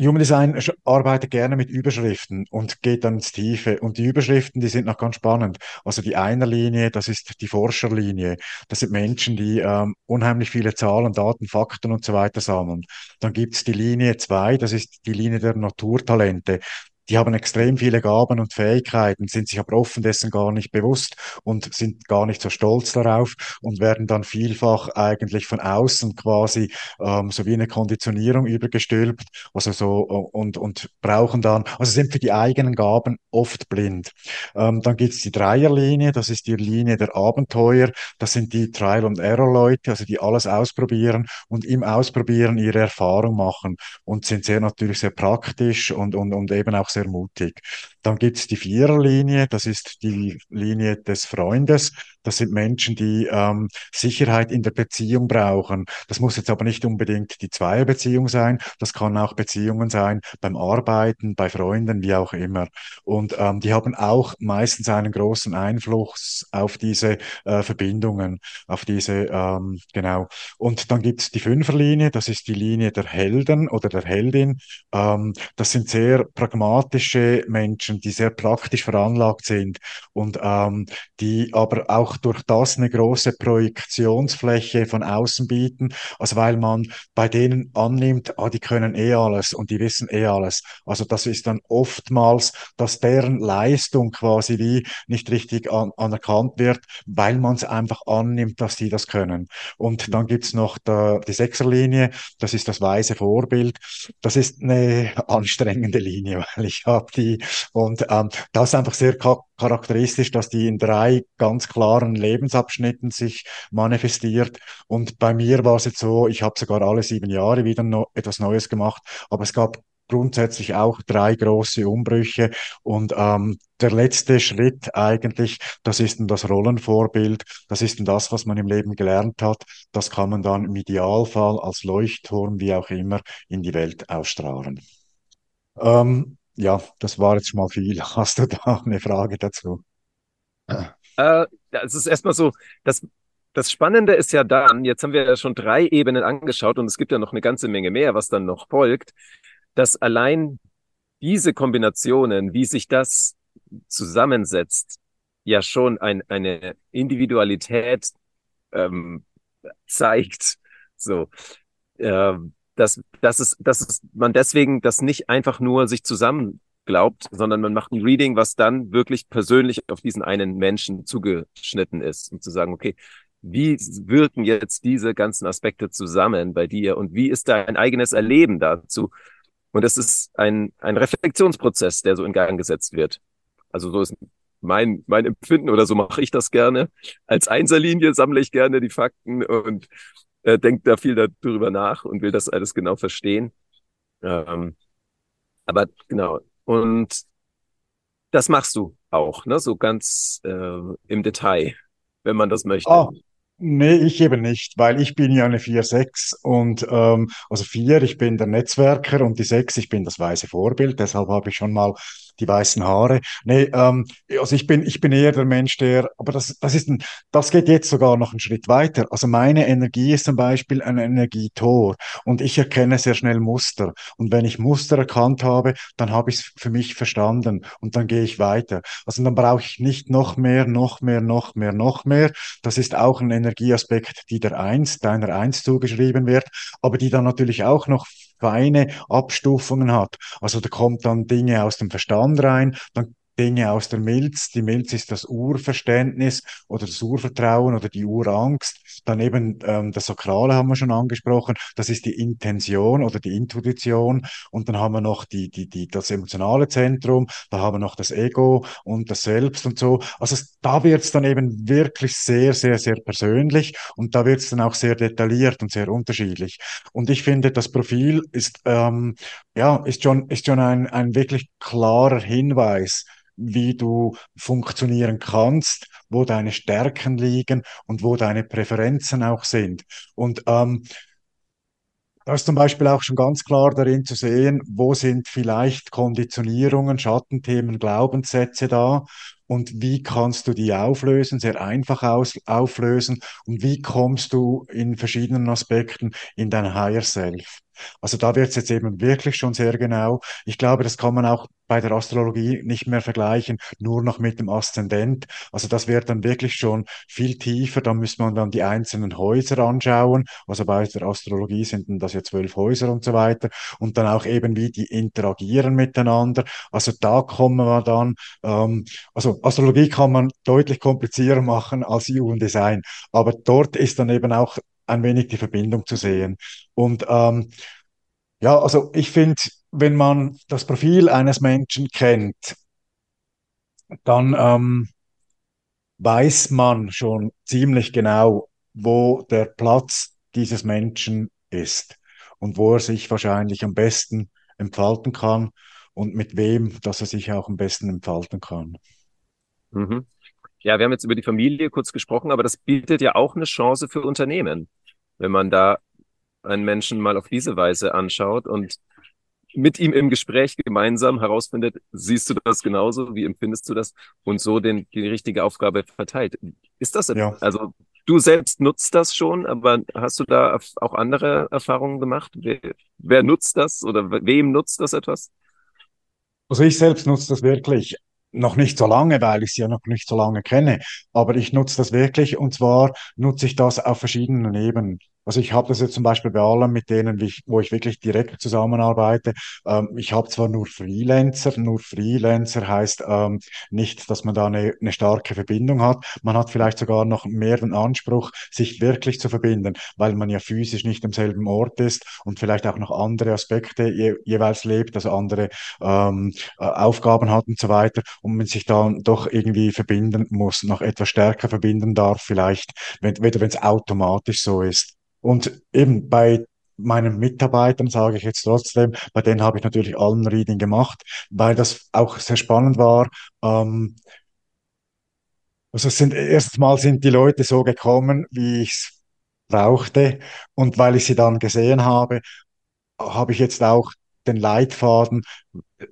Human Design arbeitet gerne mit Überschriften und geht dann ins Tiefe. Und die Überschriften, die sind noch ganz spannend. Also die eine Linie, das ist die Forscherlinie. Das sind Menschen, die ähm, unheimlich viele Zahlen, Daten, Fakten und so weiter sammeln. Dann gibt's die Linie zwei, das ist die Linie der Naturtalente. Die haben extrem viele Gaben und Fähigkeiten, sind sich aber offen dessen gar nicht bewusst und sind gar nicht so stolz darauf und werden dann vielfach eigentlich von außen quasi ähm, so wie eine Konditionierung übergestülpt also so und, und brauchen dann, also sind für die eigenen Gaben oft blind. Ähm, dann gibt's die Dreierlinie, das ist die Linie der Abenteuer. Das sind die Trial- and Error-Leute, also die alles ausprobieren und im Ausprobieren ihre Erfahrung machen und sind sehr natürlich sehr praktisch und, und, und eben auch sehr mutig. Dann gibt's die Viererlinie, das ist die Linie des Freundes. Das sind Menschen, die ähm, Sicherheit in der Beziehung brauchen. Das muss jetzt aber nicht unbedingt die Zweierbeziehung sein. Das kann auch Beziehungen sein beim Arbeiten, bei Freunden, wie auch immer. Und ähm, die haben auch meistens einen großen Einfluss auf diese äh, Verbindungen, auf diese, ähm, genau. Und dann gibt es die Fünferlinie, das ist die Linie der Helden oder der Heldin. Ähm, das sind sehr pragmatische Menschen, die sehr praktisch veranlagt sind und ähm, die aber auch durch das eine große Projektionsfläche von außen bieten, also weil man bei denen annimmt, ah, die können eh alles und die wissen eh alles. Also das ist dann oftmals, dass deren Leistung quasi wie nicht richtig an, anerkannt wird, weil man es einfach annimmt, dass die das können. Und dann gibt's noch da, die Sechserlinie, das ist das weise Vorbild. Das ist eine anstrengende Linie, weil ich habe die und ähm, das ist einfach sehr cha charakteristisch, dass die in drei ganz klaren Lebensabschnitten sich manifestiert. Und bei mir war es jetzt so, ich habe sogar alle sieben Jahre wieder no etwas Neues gemacht, aber es gab grundsätzlich auch drei große Umbrüche. Und ähm, der letzte Schritt eigentlich, das ist dann das Rollenvorbild, das ist dann das, was man im Leben gelernt hat. Das kann man dann im Idealfall als Leuchtturm, wie auch immer, in die Welt ausstrahlen. Ähm, ja, das war jetzt schon mal viel. Hast du da eine Frage dazu? Äh, es ist erstmal so, das, das Spannende ist ja dann, jetzt haben wir ja schon drei Ebenen angeschaut und es gibt ja noch eine ganze Menge mehr, was dann noch folgt, dass allein diese Kombinationen, wie sich das zusammensetzt, ja schon ein, eine Individualität ähm, zeigt. So, ähm, dass, dass es, dass es man deswegen das nicht einfach nur sich zusammen glaubt, sondern man macht ein Reading, was dann wirklich persönlich auf diesen einen Menschen zugeschnitten ist, um zu sagen, okay, wie wirken jetzt diese ganzen Aspekte zusammen bei dir und wie ist dein eigenes Erleben dazu? Und es ist ein, ein Reflexionsprozess, der so in Gang gesetzt wird. Also so ist mein, mein Empfinden oder so mache ich das gerne. Als Einserlinie sammle ich gerne die Fakten und äh, denke da viel darüber nach und will das alles genau verstehen. Ähm, aber genau. Und das machst du auch, ne? So ganz äh, im Detail, wenn man das möchte. Ah, nee, ich eben nicht, weil ich bin ja eine vier sechs und ähm, also 4 ich bin der Netzwerker und die 6 ich bin das weiße Vorbild, deshalb habe ich schon mal die weißen Haare. Nee, ähm, also ich bin, ich bin eher der Mensch, der, aber das, das ist ein, das geht jetzt sogar noch einen Schritt weiter. Also meine Energie ist zum Beispiel ein Energietor und ich erkenne sehr schnell Muster. Und wenn ich Muster erkannt habe, dann habe ich es für mich verstanden und dann gehe ich weiter. Also dann brauche ich nicht noch mehr, noch mehr, noch mehr, noch mehr. Das ist auch ein Energieaspekt, die der Eins, deiner Eins zugeschrieben wird, aber die dann natürlich auch noch feine Abstufungen hat. Also da kommt dann Dinge aus dem Verstand rein, dann Dinge aus der Milz. Die Milz ist das Urverständnis oder das Urvertrauen oder die Urangst. Dann eben ähm, das Sakrale haben wir schon angesprochen. Das ist die Intention oder die Intuition. Und dann haben wir noch die, die, die, das emotionale Zentrum. Da haben wir noch das Ego und das Selbst und so. Also da wird es dann eben wirklich sehr, sehr, sehr persönlich und da wird es dann auch sehr detailliert und sehr unterschiedlich. Und ich finde, das Profil ist, ähm, ja, ist schon, ist schon ein, ein wirklich klarer Hinweis wie du funktionieren kannst, wo deine Stärken liegen und wo deine Präferenzen auch sind. Und ähm, da ist zum Beispiel auch schon ganz klar darin zu sehen, wo sind vielleicht Konditionierungen, Schattenthemen, Glaubenssätze da und wie kannst du die auflösen, sehr einfach aus, auflösen und wie kommst du in verschiedenen Aspekten in dein Higher Self. Also da wird es jetzt eben wirklich schon sehr genau. Ich glaube, das kann man auch bei der Astrologie nicht mehr vergleichen, nur noch mit dem Aszendent. Also das wird dann wirklich schon viel tiefer. Da muss man dann die einzelnen Häuser anschauen. Also bei der Astrologie sind das ja zwölf Häuser und so weiter. Und dann auch eben, wie die interagieren miteinander. Also da kommen wir dann, ähm, also Astrologie kann man deutlich komplizierter machen als Human Design. Aber dort ist dann eben auch ein wenig die Verbindung zu sehen. Und ähm, ja, also ich finde, wenn man das Profil eines Menschen kennt, dann ähm, weiß man schon ziemlich genau, wo der Platz dieses Menschen ist und wo er sich wahrscheinlich am besten entfalten kann und mit wem, dass er sich auch am besten entfalten kann. Mhm. Ja, wir haben jetzt über die Familie kurz gesprochen, aber das bietet ja auch eine Chance für Unternehmen, wenn man da einen Menschen mal auf diese Weise anschaut und mit ihm im Gespräch gemeinsam herausfindet, siehst du das genauso, wie empfindest du das und so den, die richtige Aufgabe verteilt. Ist das, ja. also du selbst nutzt das schon, aber hast du da auch andere Erfahrungen gemacht? Wer, wer nutzt das oder wem nutzt das etwas? Also ich selbst nutze das wirklich noch nicht so lange, weil ich sie ja noch nicht so lange kenne, aber ich nutze das wirklich und zwar nutze ich das auf verschiedenen Ebenen. Also ich habe das jetzt zum Beispiel bei allen, mit denen, wo ich wirklich direkt zusammenarbeite. Ähm, ich habe zwar nur Freelancer, nur Freelancer heißt ähm, nicht, dass man da eine, eine starke Verbindung hat. Man hat vielleicht sogar noch mehr den Anspruch, sich wirklich zu verbinden, weil man ja physisch nicht am selben Ort ist und vielleicht auch noch andere Aspekte je, jeweils lebt, also andere ähm, äh, Aufgaben hat und so weiter und man sich dann doch irgendwie verbinden muss, noch etwas stärker verbinden darf, vielleicht, wenn es automatisch so ist. Und eben bei meinen Mitarbeitern sage ich jetzt trotzdem, bei denen habe ich natürlich allen Reading gemacht, weil das auch sehr spannend war. Ähm, also es sind, erstens mal sind die Leute so gekommen, wie ich es brauchte. Und weil ich sie dann gesehen habe, habe ich jetzt auch den Leitfaden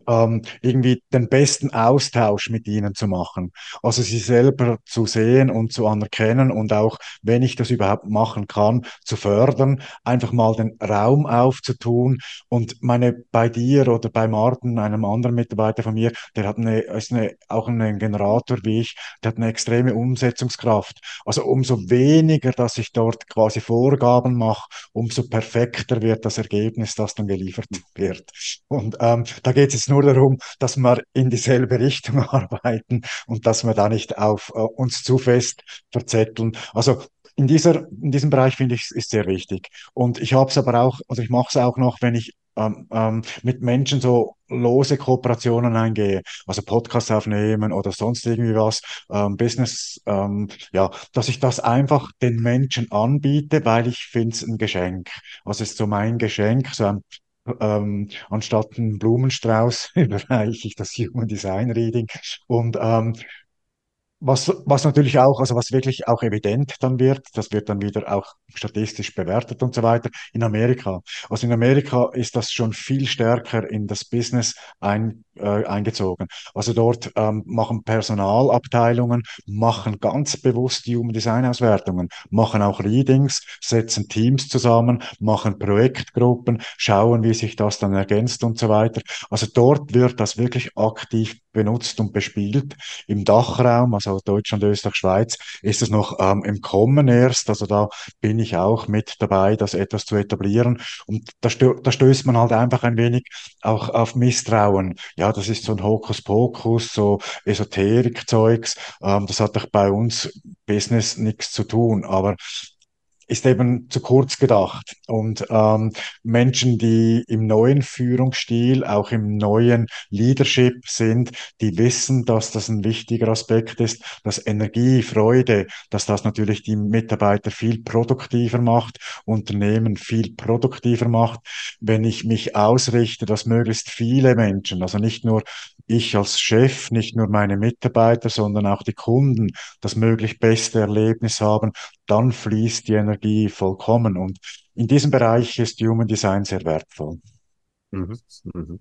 ähm, irgendwie den besten Austausch mit ihnen zu machen. Also sie selber zu sehen und zu anerkennen und auch, wenn ich das überhaupt machen kann, zu fördern, einfach mal den Raum aufzutun. Und meine bei dir oder bei Martin, einem anderen Mitarbeiter von mir, der hat eine, ist eine, auch ein Generator wie ich, der hat eine extreme Umsetzungskraft. Also umso weniger, dass ich dort quasi Vorgaben mache, umso perfekter wird das Ergebnis, das dann geliefert wird. Und ähm, da geht es es nur darum, dass wir in dieselbe Richtung arbeiten und dass wir da nicht auf uh, uns zu fest verzetteln. Also in, dieser, in diesem Bereich finde ich, ist sehr wichtig. Und ich habe es aber auch, also ich mache es auch noch, wenn ich ähm, ähm, mit Menschen so lose Kooperationen eingehe, also Podcasts aufnehmen oder sonst irgendwie was, ähm, Business, ähm, ja, dass ich das einfach den Menschen anbiete, weil ich finde es ein Geschenk. Also es ist so mein Geschenk, so ein ähm, anstatt einen Blumenstrauß überreiche ich das Human Design Reading. Und ähm, was, was natürlich auch, also was wirklich auch evident dann wird, das wird dann wieder auch statistisch bewertet und so weiter, in Amerika. Also in Amerika ist das schon viel stärker in das Business ein, äh, eingezogen. Also dort ähm, machen Personalabteilungen, machen ganz bewusst die Human Design Auswertungen, machen auch Readings, setzen Teams zusammen, machen Projektgruppen, schauen, wie sich das dann ergänzt und so weiter. Also dort wird das wirklich aktiv benutzt und bespielt. Im Dachraum, also Deutschland, Österreich, Schweiz, ist es noch ähm, im Kommen erst. Also da bin ich auch mit dabei, das etwas zu etablieren. Und da, stö da stößt man halt einfach ein wenig auch auf Misstrauen. Ja, das ist so ein Hokuspokus, so Esoterik-Zeugs. Ähm, das hat doch bei uns Business nichts zu tun. Aber ist eben zu kurz gedacht. Und ähm, Menschen, die im neuen Führungsstil, auch im neuen Leadership sind, die wissen, dass das ein wichtiger Aspekt ist, dass Energie, Freude, dass das natürlich die Mitarbeiter viel produktiver macht, Unternehmen viel produktiver macht, wenn ich mich ausrichte, dass möglichst viele Menschen, also nicht nur ich als Chef, nicht nur meine Mitarbeiter, sondern auch die Kunden das möglichst beste Erlebnis haben, dann fließt die Energie vollkommen. Und in diesem Bereich ist Human Design sehr wertvoll. Mhm. Mhm.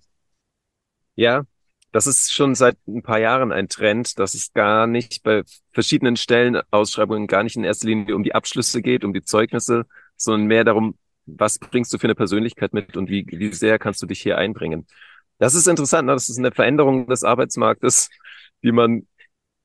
Ja, das ist schon seit ein paar Jahren ein Trend, dass es gar nicht bei verschiedenen Stellenausschreibungen gar nicht in erster Linie um die Abschlüsse geht, um die Zeugnisse, sondern mehr darum, was bringst du für eine Persönlichkeit mit und wie, wie sehr kannst du dich hier einbringen. Das ist interessant, ne? das ist eine Veränderung des Arbeitsmarktes, die man,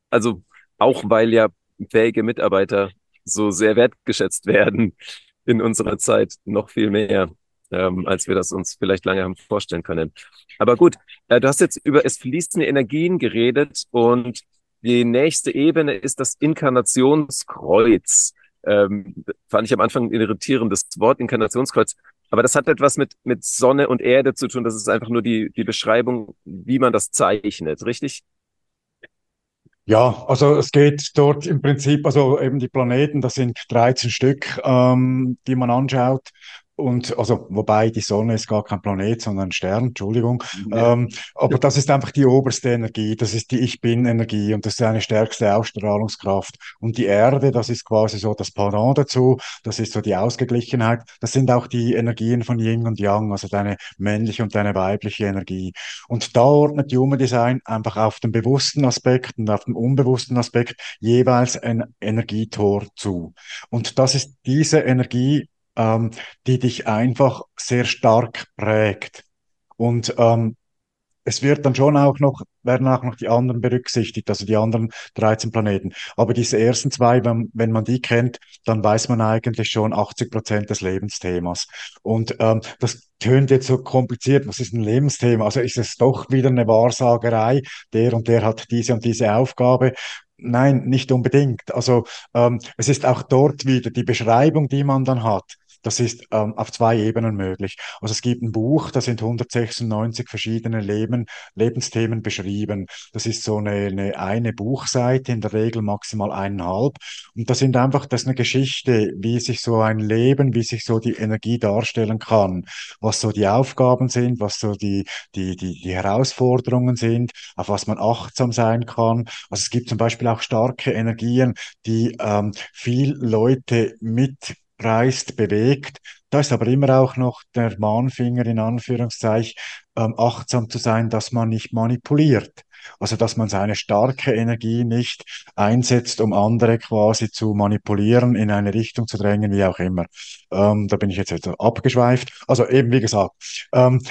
also auch weil ja fähige Mitarbeiter so sehr wertgeschätzt werden in unserer Zeit noch viel mehr, ähm, als wir das uns vielleicht lange haben vorstellen können. Aber gut, äh, du hast jetzt über es fließende Energien geredet und die nächste Ebene ist das Inkarnationskreuz. Ähm, fand ich am Anfang ein irritierendes Wort, Inkarnationskreuz. Aber das hat etwas mit, mit Sonne und Erde zu tun. Das ist einfach nur die, die Beschreibung, wie man das zeichnet, richtig? Ja, also es geht dort im Prinzip, also eben die Planeten, das sind 13 Stück, ähm, die man anschaut. Und also, wobei die Sonne ist gar kein Planet, sondern ein Stern, Entschuldigung. Ja. Ähm, aber das ist einfach die oberste Energie, das ist die Ich Bin-Energie und das ist eine stärkste Ausstrahlungskraft. Und die Erde, das ist quasi so das Pendant dazu, das ist so die Ausgeglichenheit. Das sind auch die Energien von Yin und Yang, also deine männliche und deine weibliche Energie. Und da ordnet Human Design einfach auf den bewussten Aspekt und auf den unbewussten Aspekt jeweils ein Energietor zu. Und das ist diese Energie, ähm, die dich einfach sehr stark prägt. Und ähm, es wird dann schon auch noch, werden auch noch die anderen berücksichtigt, also die anderen 13 Planeten. Aber diese ersten zwei, wenn, wenn man die kennt, dann weiß man eigentlich schon 80 Prozent des Lebensthemas. Und ähm, das tönt jetzt so kompliziert. Was ist ein Lebensthema? Also ist es doch wieder eine Wahrsagerei? Der und der hat diese und diese Aufgabe. Nein, nicht unbedingt. Also ähm, es ist auch dort wieder die Beschreibung, die man dann hat das ist ähm, auf zwei Ebenen möglich. Also es gibt ein Buch, da sind 196 verschiedene Leben, Lebensthemen beschrieben. Das ist so eine, eine, eine Buchseite, in der Regel maximal eineinhalb. Und das sind einfach, das ist eine Geschichte, wie sich so ein Leben, wie sich so die Energie darstellen kann, was so die Aufgaben sind, was so die, die, die, die Herausforderungen sind, auf was man achtsam sein kann. Also es gibt zum Beispiel auch starke Energien, die ähm, viel Leute mit reißt, bewegt. Da ist aber immer auch noch der Mahnfinger in Anführungszeichen, ähm, achtsam zu sein, dass man nicht manipuliert. Also, dass man seine starke Energie nicht einsetzt, um andere quasi zu manipulieren, in eine Richtung zu drängen, wie auch immer. Ähm, da bin ich jetzt etwas abgeschweift. Also eben, wie gesagt, ähm,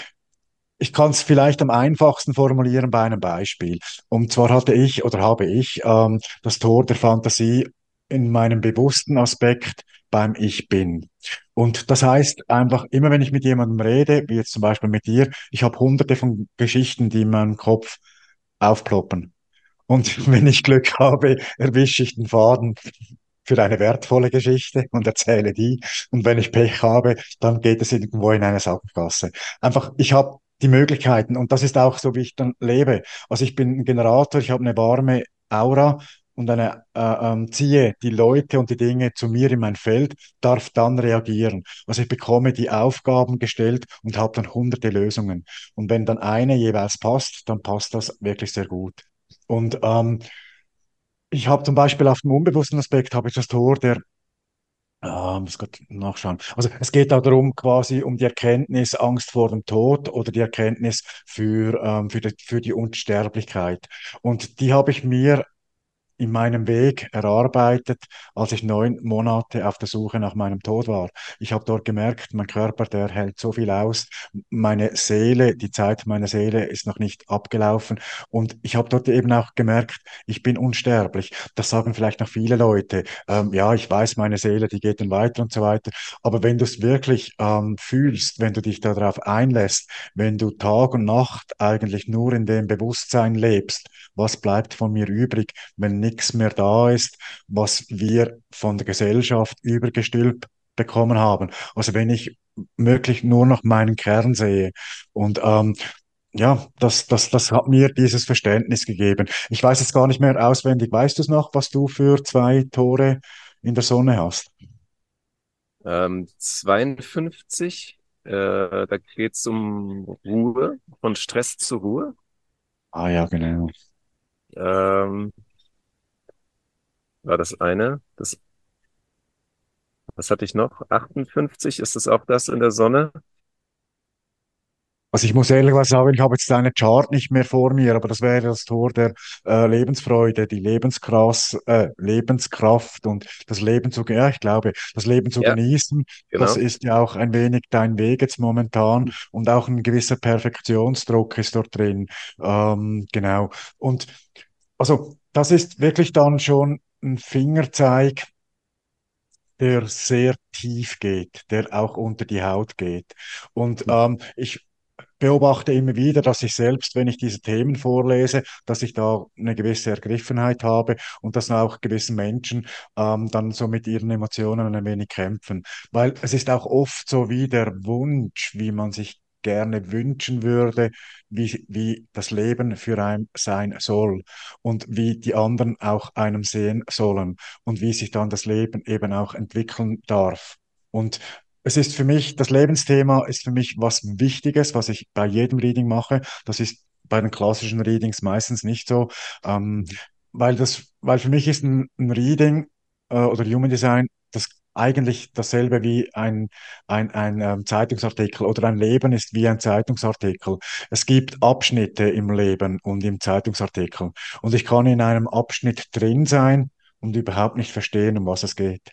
ich kann es vielleicht am einfachsten formulieren bei einem Beispiel. Und zwar hatte ich oder habe ich ähm, das Tor der Fantasie in meinem bewussten Aspekt beim Ich bin. Und das heißt einfach, immer wenn ich mit jemandem rede, wie jetzt zum Beispiel mit dir, ich habe hunderte von Geschichten, die in meinem Kopf aufploppen. Und wenn ich Glück habe, erwische ich den Faden für eine wertvolle Geschichte und erzähle die. Und wenn ich Pech habe, dann geht es irgendwo in eine Sackgasse. Einfach, ich habe die Möglichkeiten und das ist auch so, wie ich dann lebe. Also ich bin ein Generator, ich habe eine warme Aura und eine, äh, ähm, ziehe die Leute und die Dinge zu mir in mein Feld, darf dann reagieren. Also ich bekomme die Aufgaben gestellt und habe dann hunderte Lösungen. Und wenn dann eine jeweils passt, dann passt das wirklich sehr gut. Und ähm, ich habe zum Beispiel auf dem unbewussten Aspekt habe ich das Tor der Ah, muss gerade nachschauen. Also es geht da darum, quasi um die Erkenntnis Angst vor dem Tod oder die Erkenntnis für, ähm, für die, für die Unsterblichkeit. Und die habe ich mir in meinem Weg erarbeitet, als ich neun Monate auf der Suche nach meinem Tod war. Ich habe dort gemerkt, mein Körper, der hält so viel aus. Meine Seele, die Zeit meiner Seele ist noch nicht abgelaufen. Und ich habe dort eben auch gemerkt, ich bin unsterblich. Das sagen vielleicht noch viele Leute. Ähm, ja, ich weiß, meine Seele, die geht dann weiter und so weiter. Aber wenn du es wirklich ähm, fühlst, wenn du dich darauf einlässt, wenn du Tag und Nacht eigentlich nur in dem Bewusstsein lebst, was bleibt von mir übrig, wenn nichts mehr da ist, was wir von der Gesellschaft übergestülpt bekommen haben. Also wenn ich wirklich nur noch meinen Kern sehe und ähm, ja, das, das, das hat mir dieses Verständnis gegeben. Ich weiß jetzt gar nicht mehr auswendig. Weißt du es noch, was du für zwei Tore in der Sonne hast? Ähm, 52, äh, da geht es um Ruhe, von Stress zur Ruhe. Ah ja, genau. Ähm, war das eine. Das, was hatte ich noch? 58, ist das auch das in der Sonne? Also ich muss ehrlich sagen, ich habe jetzt deine Chart nicht mehr vor mir, aber das wäre das Tor der äh, Lebensfreude, die Lebenskraft, äh, Lebenskraft und das Leben zu, ja, ich glaube, das Leben zu Ja, genießen, das genau. ist ja auch ein wenig dein Weg jetzt momentan und auch ein gewisser Perfektionsdruck ist dort drin. Ähm, genau. Und also das ist wirklich dann schon ein Fingerzeig der sehr tief geht, der auch unter die Haut geht. Und ähm, ich beobachte immer wieder, dass ich selbst, wenn ich diese Themen vorlese, dass ich da eine gewisse Ergriffenheit habe und dass auch gewisse Menschen ähm, dann so mit ihren Emotionen ein wenig kämpfen. Weil es ist auch oft so wie der Wunsch, wie man sich gerne wünschen würde, wie, wie das Leben für einen sein soll und wie die anderen auch einem sehen sollen und wie sich dann das Leben eben auch entwickeln darf. Und es ist für mich, das Lebensthema ist für mich was Wichtiges, was ich bei jedem Reading mache. Das ist bei den klassischen Readings meistens nicht so, ähm, weil das, weil für mich ist ein, ein Reading äh, oder Human Design das eigentlich dasselbe wie ein, ein, ein ähm, Zeitungsartikel oder ein Leben ist wie ein Zeitungsartikel. Es gibt Abschnitte im Leben und im Zeitungsartikel. Und ich kann in einem Abschnitt drin sein und überhaupt nicht verstehen, um was es geht.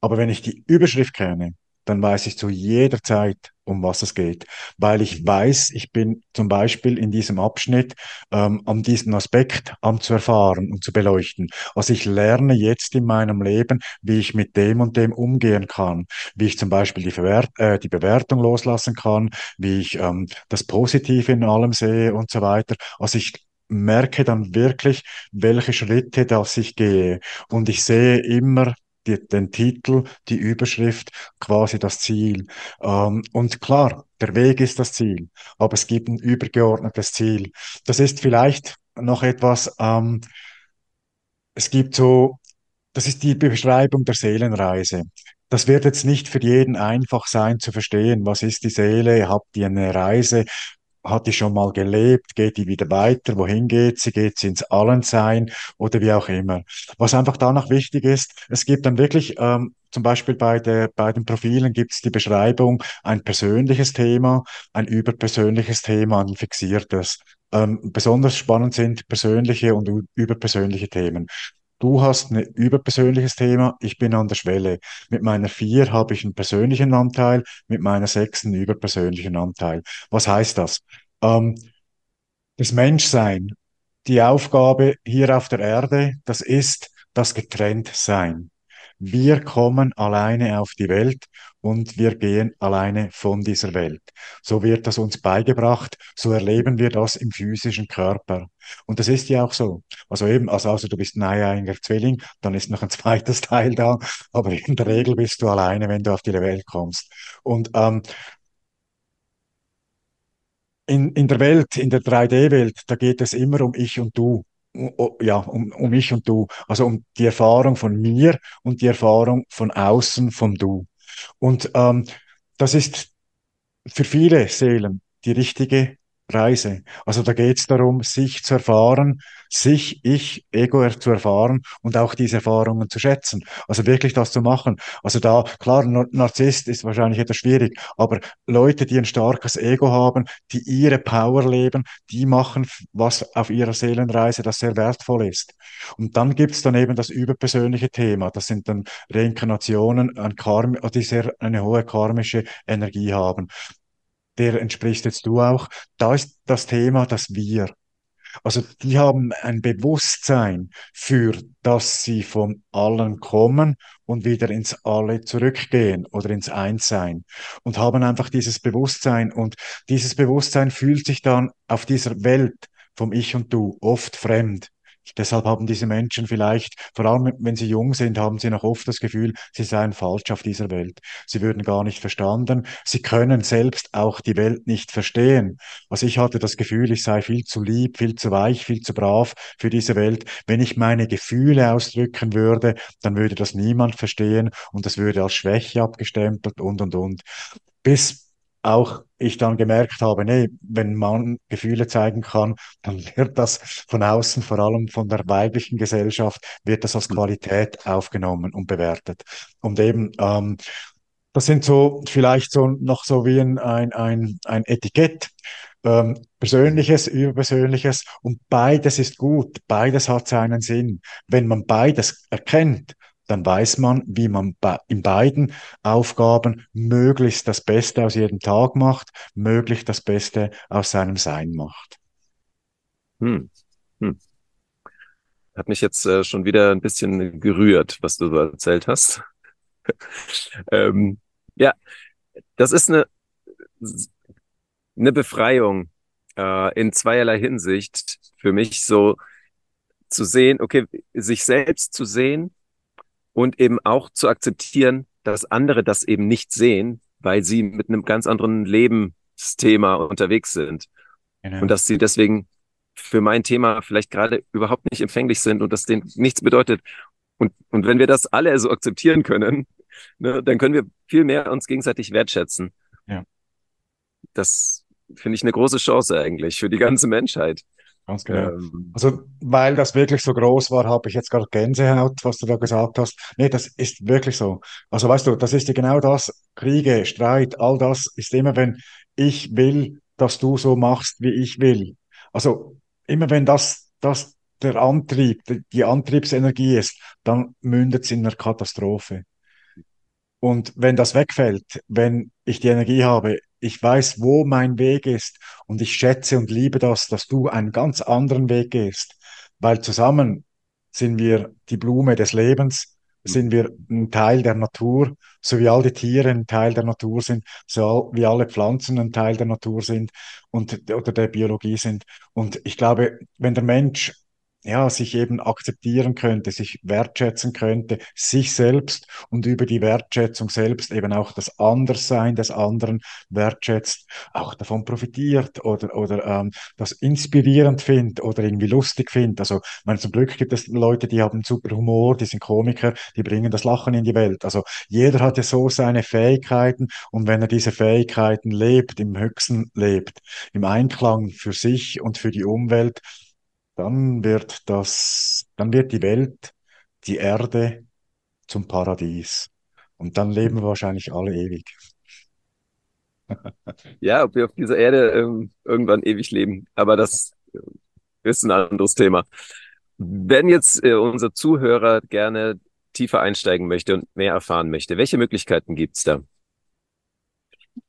Aber wenn ich die Überschrift kenne, dann weiß ich zu jeder Zeit, um was es geht, weil ich weiß, ich bin zum Beispiel in diesem Abschnitt ähm, an diesem Aspekt am zu erfahren und zu beleuchten. Also ich lerne jetzt in meinem Leben, wie ich mit dem und dem umgehen kann, wie ich zum Beispiel die, Verwert äh, die Bewertung loslassen kann, wie ich ähm, das Positive in allem sehe und so weiter. Also ich merke dann wirklich, welche Schritte das ich gehe. Und ich sehe immer die, den Titel, die Überschrift, quasi das Ziel. Ähm, und klar, der Weg ist das Ziel, aber es gibt ein übergeordnetes Ziel. Das ist vielleicht noch etwas, ähm, es gibt so, das ist die Beschreibung der Seelenreise. Das wird jetzt nicht für jeden einfach sein zu verstehen. Was ist die Seele? Habt ihr eine Reise? Hat die schon mal gelebt? Geht die wieder weiter? Wohin geht sie? Geht sie ins Allensein oder wie auch immer? Was einfach danach wichtig ist, es gibt dann wirklich, ähm, zum Beispiel bei der, bei den Profilen gibt es die Beschreibung, ein persönliches Thema, ein überpersönliches Thema, ein fixiertes. Ähm, besonders spannend sind persönliche und überpersönliche Themen. Du hast ein überpersönliches Thema, ich bin an der Schwelle. Mit meiner vier habe ich einen persönlichen Anteil, mit meiner sechs einen überpersönlichen Anteil. Was heißt das? Ähm, das Menschsein, die Aufgabe hier auf der Erde, das ist das Getrenntsein. Wir kommen alleine auf die Welt und wir gehen alleine von dieser Welt. So wird das uns beigebracht, so erleben wir das im physischen Körper. Und das ist ja auch so. Also eben, also, also du bist ein eieiger Zwilling, dann ist noch ein zweites Teil da, aber in der Regel bist du alleine, wenn du auf die Welt kommst. Und ähm, in, in der Welt, in der 3D-Welt, da geht es immer um ich und du. ja, um, um mich und du. Also um die Erfahrung von mir und die Erfahrung von außen, vom Du. Und ähm, das ist für viele Seelen die richtige Reise. Also da geht es darum, sich zu erfahren, sich, ich, Ego zu erfahren und auch diese Erfahrungen zu schätzen. Also wirklich das zu machen. Also da, klar, Narzisst ist wahrscheinlich etwas schwierig, aber Leute, die ein starkes Ego haben, die ihre Power leben, die machen was auf ihrer Seelenreise, das sehr wertvoll ist. Und dann gibt es dann eben das überpersönliche Thema. Das sind dann Reinkarnationen, ein Karm, die sehr eine hohe karmische Energie haben der entsprichst jetzt du auch. Da ist das Thema das Wir. Also die haben ein Bewusstsein für, dass sie von allen kommen und wieder ins Alle zurückgehen oder ins Einssein und haben einfach dieses Bewusstsein und dieses Bewusstsein fühlt sich dann auf dieser Welt vom Ich und Du oft fremd. Deshalb haben diese Menschen vielleicht, vor allem wenn sie jung sind, haben sie noch oft das Gefühl, sie seien falsch auf dieser Welt. Sie würden gar nicht verstanden. Sie können selbst auch die Welt nicht verstehen. Also ich hatte das Gefühl, ich sei viel zu lieb, viel zu weich, viel zu brav für diese Welt. Wenn ich meine Gefühle ausdrücken würde, dann würde das niemand verstehen und das würde als Schwäche abgestempelt und, und, und. Bis auch ich dann gemerkt habe, nee, wenn man Gefühle zeigen kann, dann wird das von außen, vor allem von der weiblichen Gesellschaft, wird das als mhm. Qualität aufgenommen und bewertet. Und eben, ähm, das sind so vielleicht so noch so wie ein, ein, ein, ein Etikett. Ähm, Persönliches, Überpersönliches und beides ist gut, beides hat seinen Sinn. Wenn man beides erkennt, dann weiß man, wie man in beiden Aufgaben möglichst das Beste aus jedem Tag macht, möglichst das Beste aus seinem Sein macht. Hm. Hm. Hat mich jetzt äh, schon wieder ein bisschen gerührt, was du so erzählt hast. ähm, ja, das ist eine, eine Befreiung äh, in zweierlei Hinsicht für mich so zu sehen, okay, sich selbst zu sehen und eben auch zu akzeptieren, dass andere das eben nicht sehen, weil sie mit einem ganz anderen Lebensthema unterwegs sind. Genau. Und dass sie deswegen für mein Thema vielleicht gerade überhaupt nicht empfänglich sind und das denen nichts bedeutet. Und, und wenn wir das alle so akzeptieren können, ne, dann können wir viel mehr uns gegenseitig wertschätzen. Ja. Das finde ich eine große Chance eigentlich für die ganze Menschheit. Ganz genau. Ähm, also, weil das wirklich so groß war, habe ich jetzt gerade Gänsehaut, was du da gesagt hast. Nee, das ist wirklich so. Also, weißt du, das ist ja genau das. Kriege, Streit, all das ist immer, wenn ich will, dass du so machst, wie ich will. Also, immer wenn das, das der Antrieb, die Antriebsenergie ist, dann mündet es in einer Katastrophe. Und wenn das wegfällt, wenn ich die Energie habe, ich weiß, wo mein Weg ist und ich schätze und liebe das, dass du einen ganz anderen Weg gehst, weil zusammen sind wir die Blume des Lebens, sind wir ein Teil der Natur, so wie all die Tiere ein Teil der Natur sind, so wie alle Pflanzen ein Teil der Natur sind und oder der Biologie sind. Und ich glaube, wenn der Mensch ja, sich eben akzeptieren könnte, sich wertschätzen könnte, sich selbst und über die Wertschätzung selbst eben auch das Anderssein des anderen wertschätzt, auch davon profitiert oder, oder ähm, das inspirierend findet oder irgendwie lustig findet. Also, ich meine, zum Glück gibt es Leute, die haben super Humor, die sind Komiker, die bringen das Lachen in die Welt. Also, jeder hat ja so seine Fähigkeiten und wenn er diese Fähigkeiten lebt, im Höchsten lebt, im Einklang für sich und für die Umwelt, dann wird das, dann wird die Welt, die Erde zum Paradies. Und dann leben wir wahrscheinlich alle ewig. Ja, ob wir auf dieser Erde ähm, irgendwann ewig leben, aber das äh, ist ein anderes Thema. Wenn jetzt äh, unser Zuhörer gerne tiefer einsteigen möchte und mehr erfahren möchte, welche Möglichkeiten gibt es da?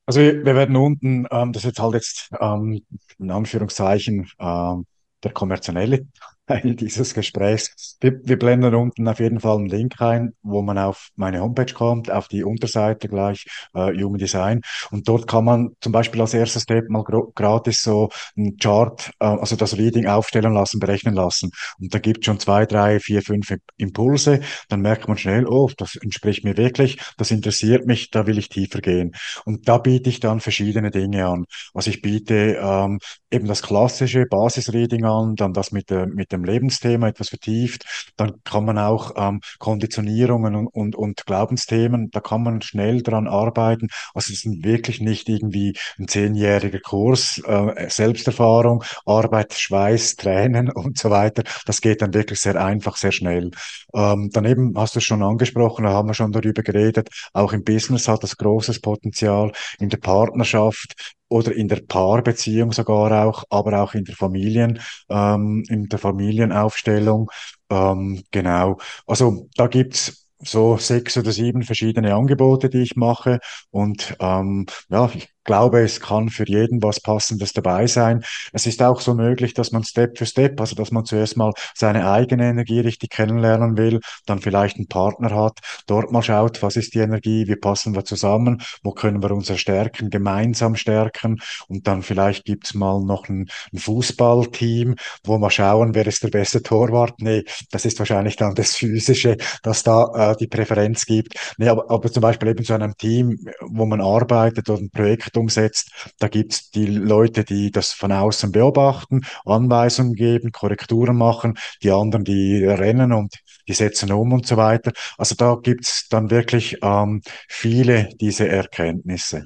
Also wir, wir werden unten, ähm, das ist jetzt halt jetzt ähm, in Anführungszeichen ähm, der kommerzielle Teil dieses Gesprächs. Wir, wir, blenden unten auf jeden Fall einen Link rein, wo man auf meine Homepage kommt, auf die Unterseite gleich, äh, Human Design. Und dort kann man zum Beispiel als erstes Step mal gratis so ein Chart, äh, also das Reading aufstellen lassen, berechnen lassen. Und da gibt schon zwei, drei, vier, fünf Impulse. Dann merkt man schnell, oh, das entspricht mir wirklich, das interessiert mich, da will ich tiefer gehen. Und da biete ich dann verschiedene Dinge an. Also ich biete ähm, eben das klassische Basisreading an, dann das mit der, mit dem Lebensthema etwas vertieft, dann kann man auch ähm, Konditionierungen und, und, und Glaubensthemen, da kann man schnell dran arbeiten. Also es ist wirklich nicht irgendwie ein zehnjähriger Kurs, äh, Selbsterfahrung, Arbeit, Schweiß, Tränen und so weiter. Das geht dann wirklich sehr einfach, sehr schnell. Ähm, daneben hast du es schon angesprochen, da haben wir schon darüber geredet, auch im Business hat das großes Potenzial, in der Partnerschaft, oder in der Paarbeziehung sogar auch, aber auch in der Familien, ähm, in der Familienaufstellung. Ähm, genau. Also da gibt's so sechs oder sieben verschiedene Angebote, die ich mache. Und ähm, ja, ich glaube, es kann für jeden was Passendes dabei sein. Es ist auch so möglich, dass man Step für Step, also dass man zuerst mal seine eigene Energie richtig kennenlernen will, dann vielleicht einen Partner hat, dort mal schaut, was ist die Energie, wie passen wir zusammen, wo können wir unsere Stärken gemeinsam stärken und dann vielleicht gibt's mal noch ein, ein Fußballteam, wo wir schauen, wer ist der beste Torwart. Nee, das ist wahrscheinlich dann das Physische, dass da äh, die Präferenz gibt. Nee, aber, aber zum Beispiel eben zu einem Team, wo man arbeitet oder ein Projekt Projekt umsetzt. Da gibt es die Leute, die das von außen beobachten, Anweisungen geben, Korrekturen machen, die anderen, die rennen und die setzen um und so weiter. Also da gibt es dann wirklich ähm, viele diese Erkenntnisse.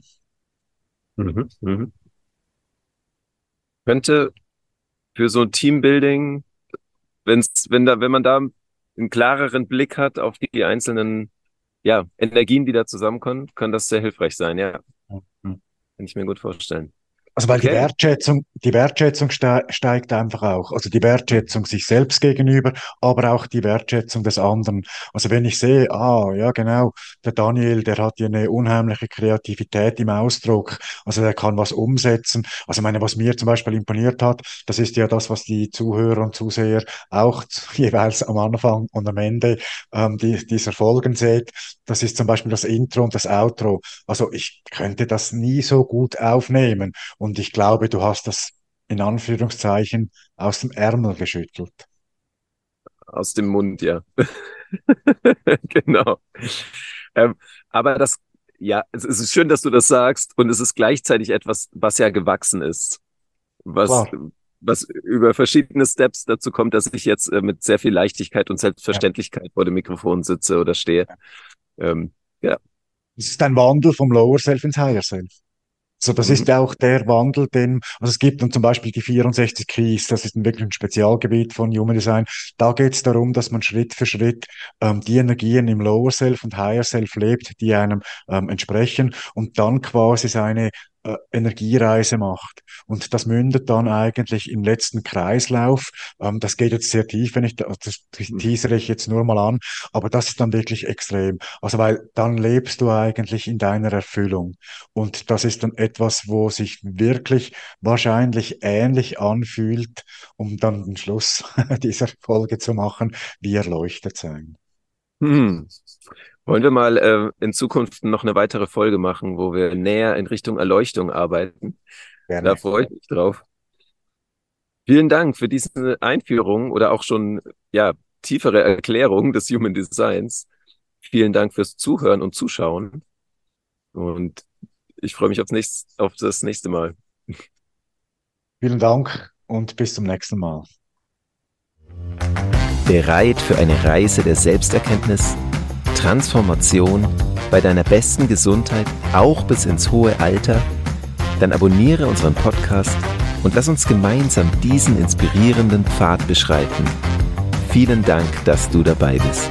Mhm, mhm. Könnte für so ein Teambuilding, wenn's, wenn da, wenn man da einen klareren Blick hat auf die einzelnen ja, Energien, die da zusammenkommen, kann das sehr hilfreich sein, ja. Kann ich mir gut vorstellen. Also weil okay. die Wertschätzung, die Wertschätzung steigt einfach auch. Also die Wertschätzung sich selbst gegenüber, aber auch die Wertschätzung des anderen. Also wenn ich sehe, ah, ja genau, der Daniel, der hat ja eine unheimliche Kreativität im Ausdruck. Also der kann was umsetzen. Also meine, was mir zum Beispiel imponiert hat, das ist ja das, was die Zuhörer und Zuseher auch jeweils am Anfang und am Ende ähm, die, dieser Folgen seht. Das ist zum Beispiel das Intro und das Outro. Also ich könnte das nie so gut aufnehmen. Und ich glaube, du hast das in Anführungszeichen aus dem Ärmel geschüttelt. Aus dem Mund, ja. genau. Ähm, aber das, ja, es ist schön, dass du das sagst und es ist gleichzeitig etwas, was ja gewachsen ist. Was, was über verschiedene Steps dazu kommt, dass ich jetzt äh, mit sehr viel Leichtigkeit und Selbstverständlichkeit ja. vor dem Mikrofon sitze oder stehe. Ja. Ähm, ja. Es ist ein Wandel vom Lower Self ins Higher Self. So, das mhm. ist auch der Wandel, den, also es gibt dann zum Beispiel die 64 Keys, das ist ein wirklich ein Spezialgebiet von Human Design. Da geht es darum, dass man Schritt für Schritt ähm, die Energien im Lower Self und Higher Self lebt, die einem ähm, entsprechen und dann quasi seine äh, Energiereise macht. Und das mündet dann eigentlich im letzten Kreislauf. Ähm, das geht jetzt sehr tief, wenn ich, das mhm. teasere ich jetzt nur mal an, aber das ist dann wirklich extrem. Also weil dann lebst du eigentlich in deiner Erfüllung. Und das ist dann etwas, wo sich wirklich wahrscheinlich ähnlich anfühlt, um dann den Schluss dieser Folge zu machen, wie erleuchtet sein. Hm. Wollen wir mal äh, in Zukunft noch eine weitere Folge machen, wo wir näher in Richtung Erleuchtung arbeiten? Gerne. Da freue ich mich drauf. Vielen Dank für diese Einführung oder auch schon ja tiefere Erklärung des Human Designs. Vielen Dank fürs Zuhören und Zuschauen. Und ich freue mich aufs nächste, auf das nächste Mal. Vielen Dank und bis zum nächsten Mal. Bereit für eine Reise der Selbsterkenntnis? Transformation bei deiner besten Gesundheit auch bis ins hohe Alter? Dann abonniere unseren Podcast und lass uns gemeinsam diesen inspirierenden Pfad beschreiten. Vielen Dank, dass du dabei bist.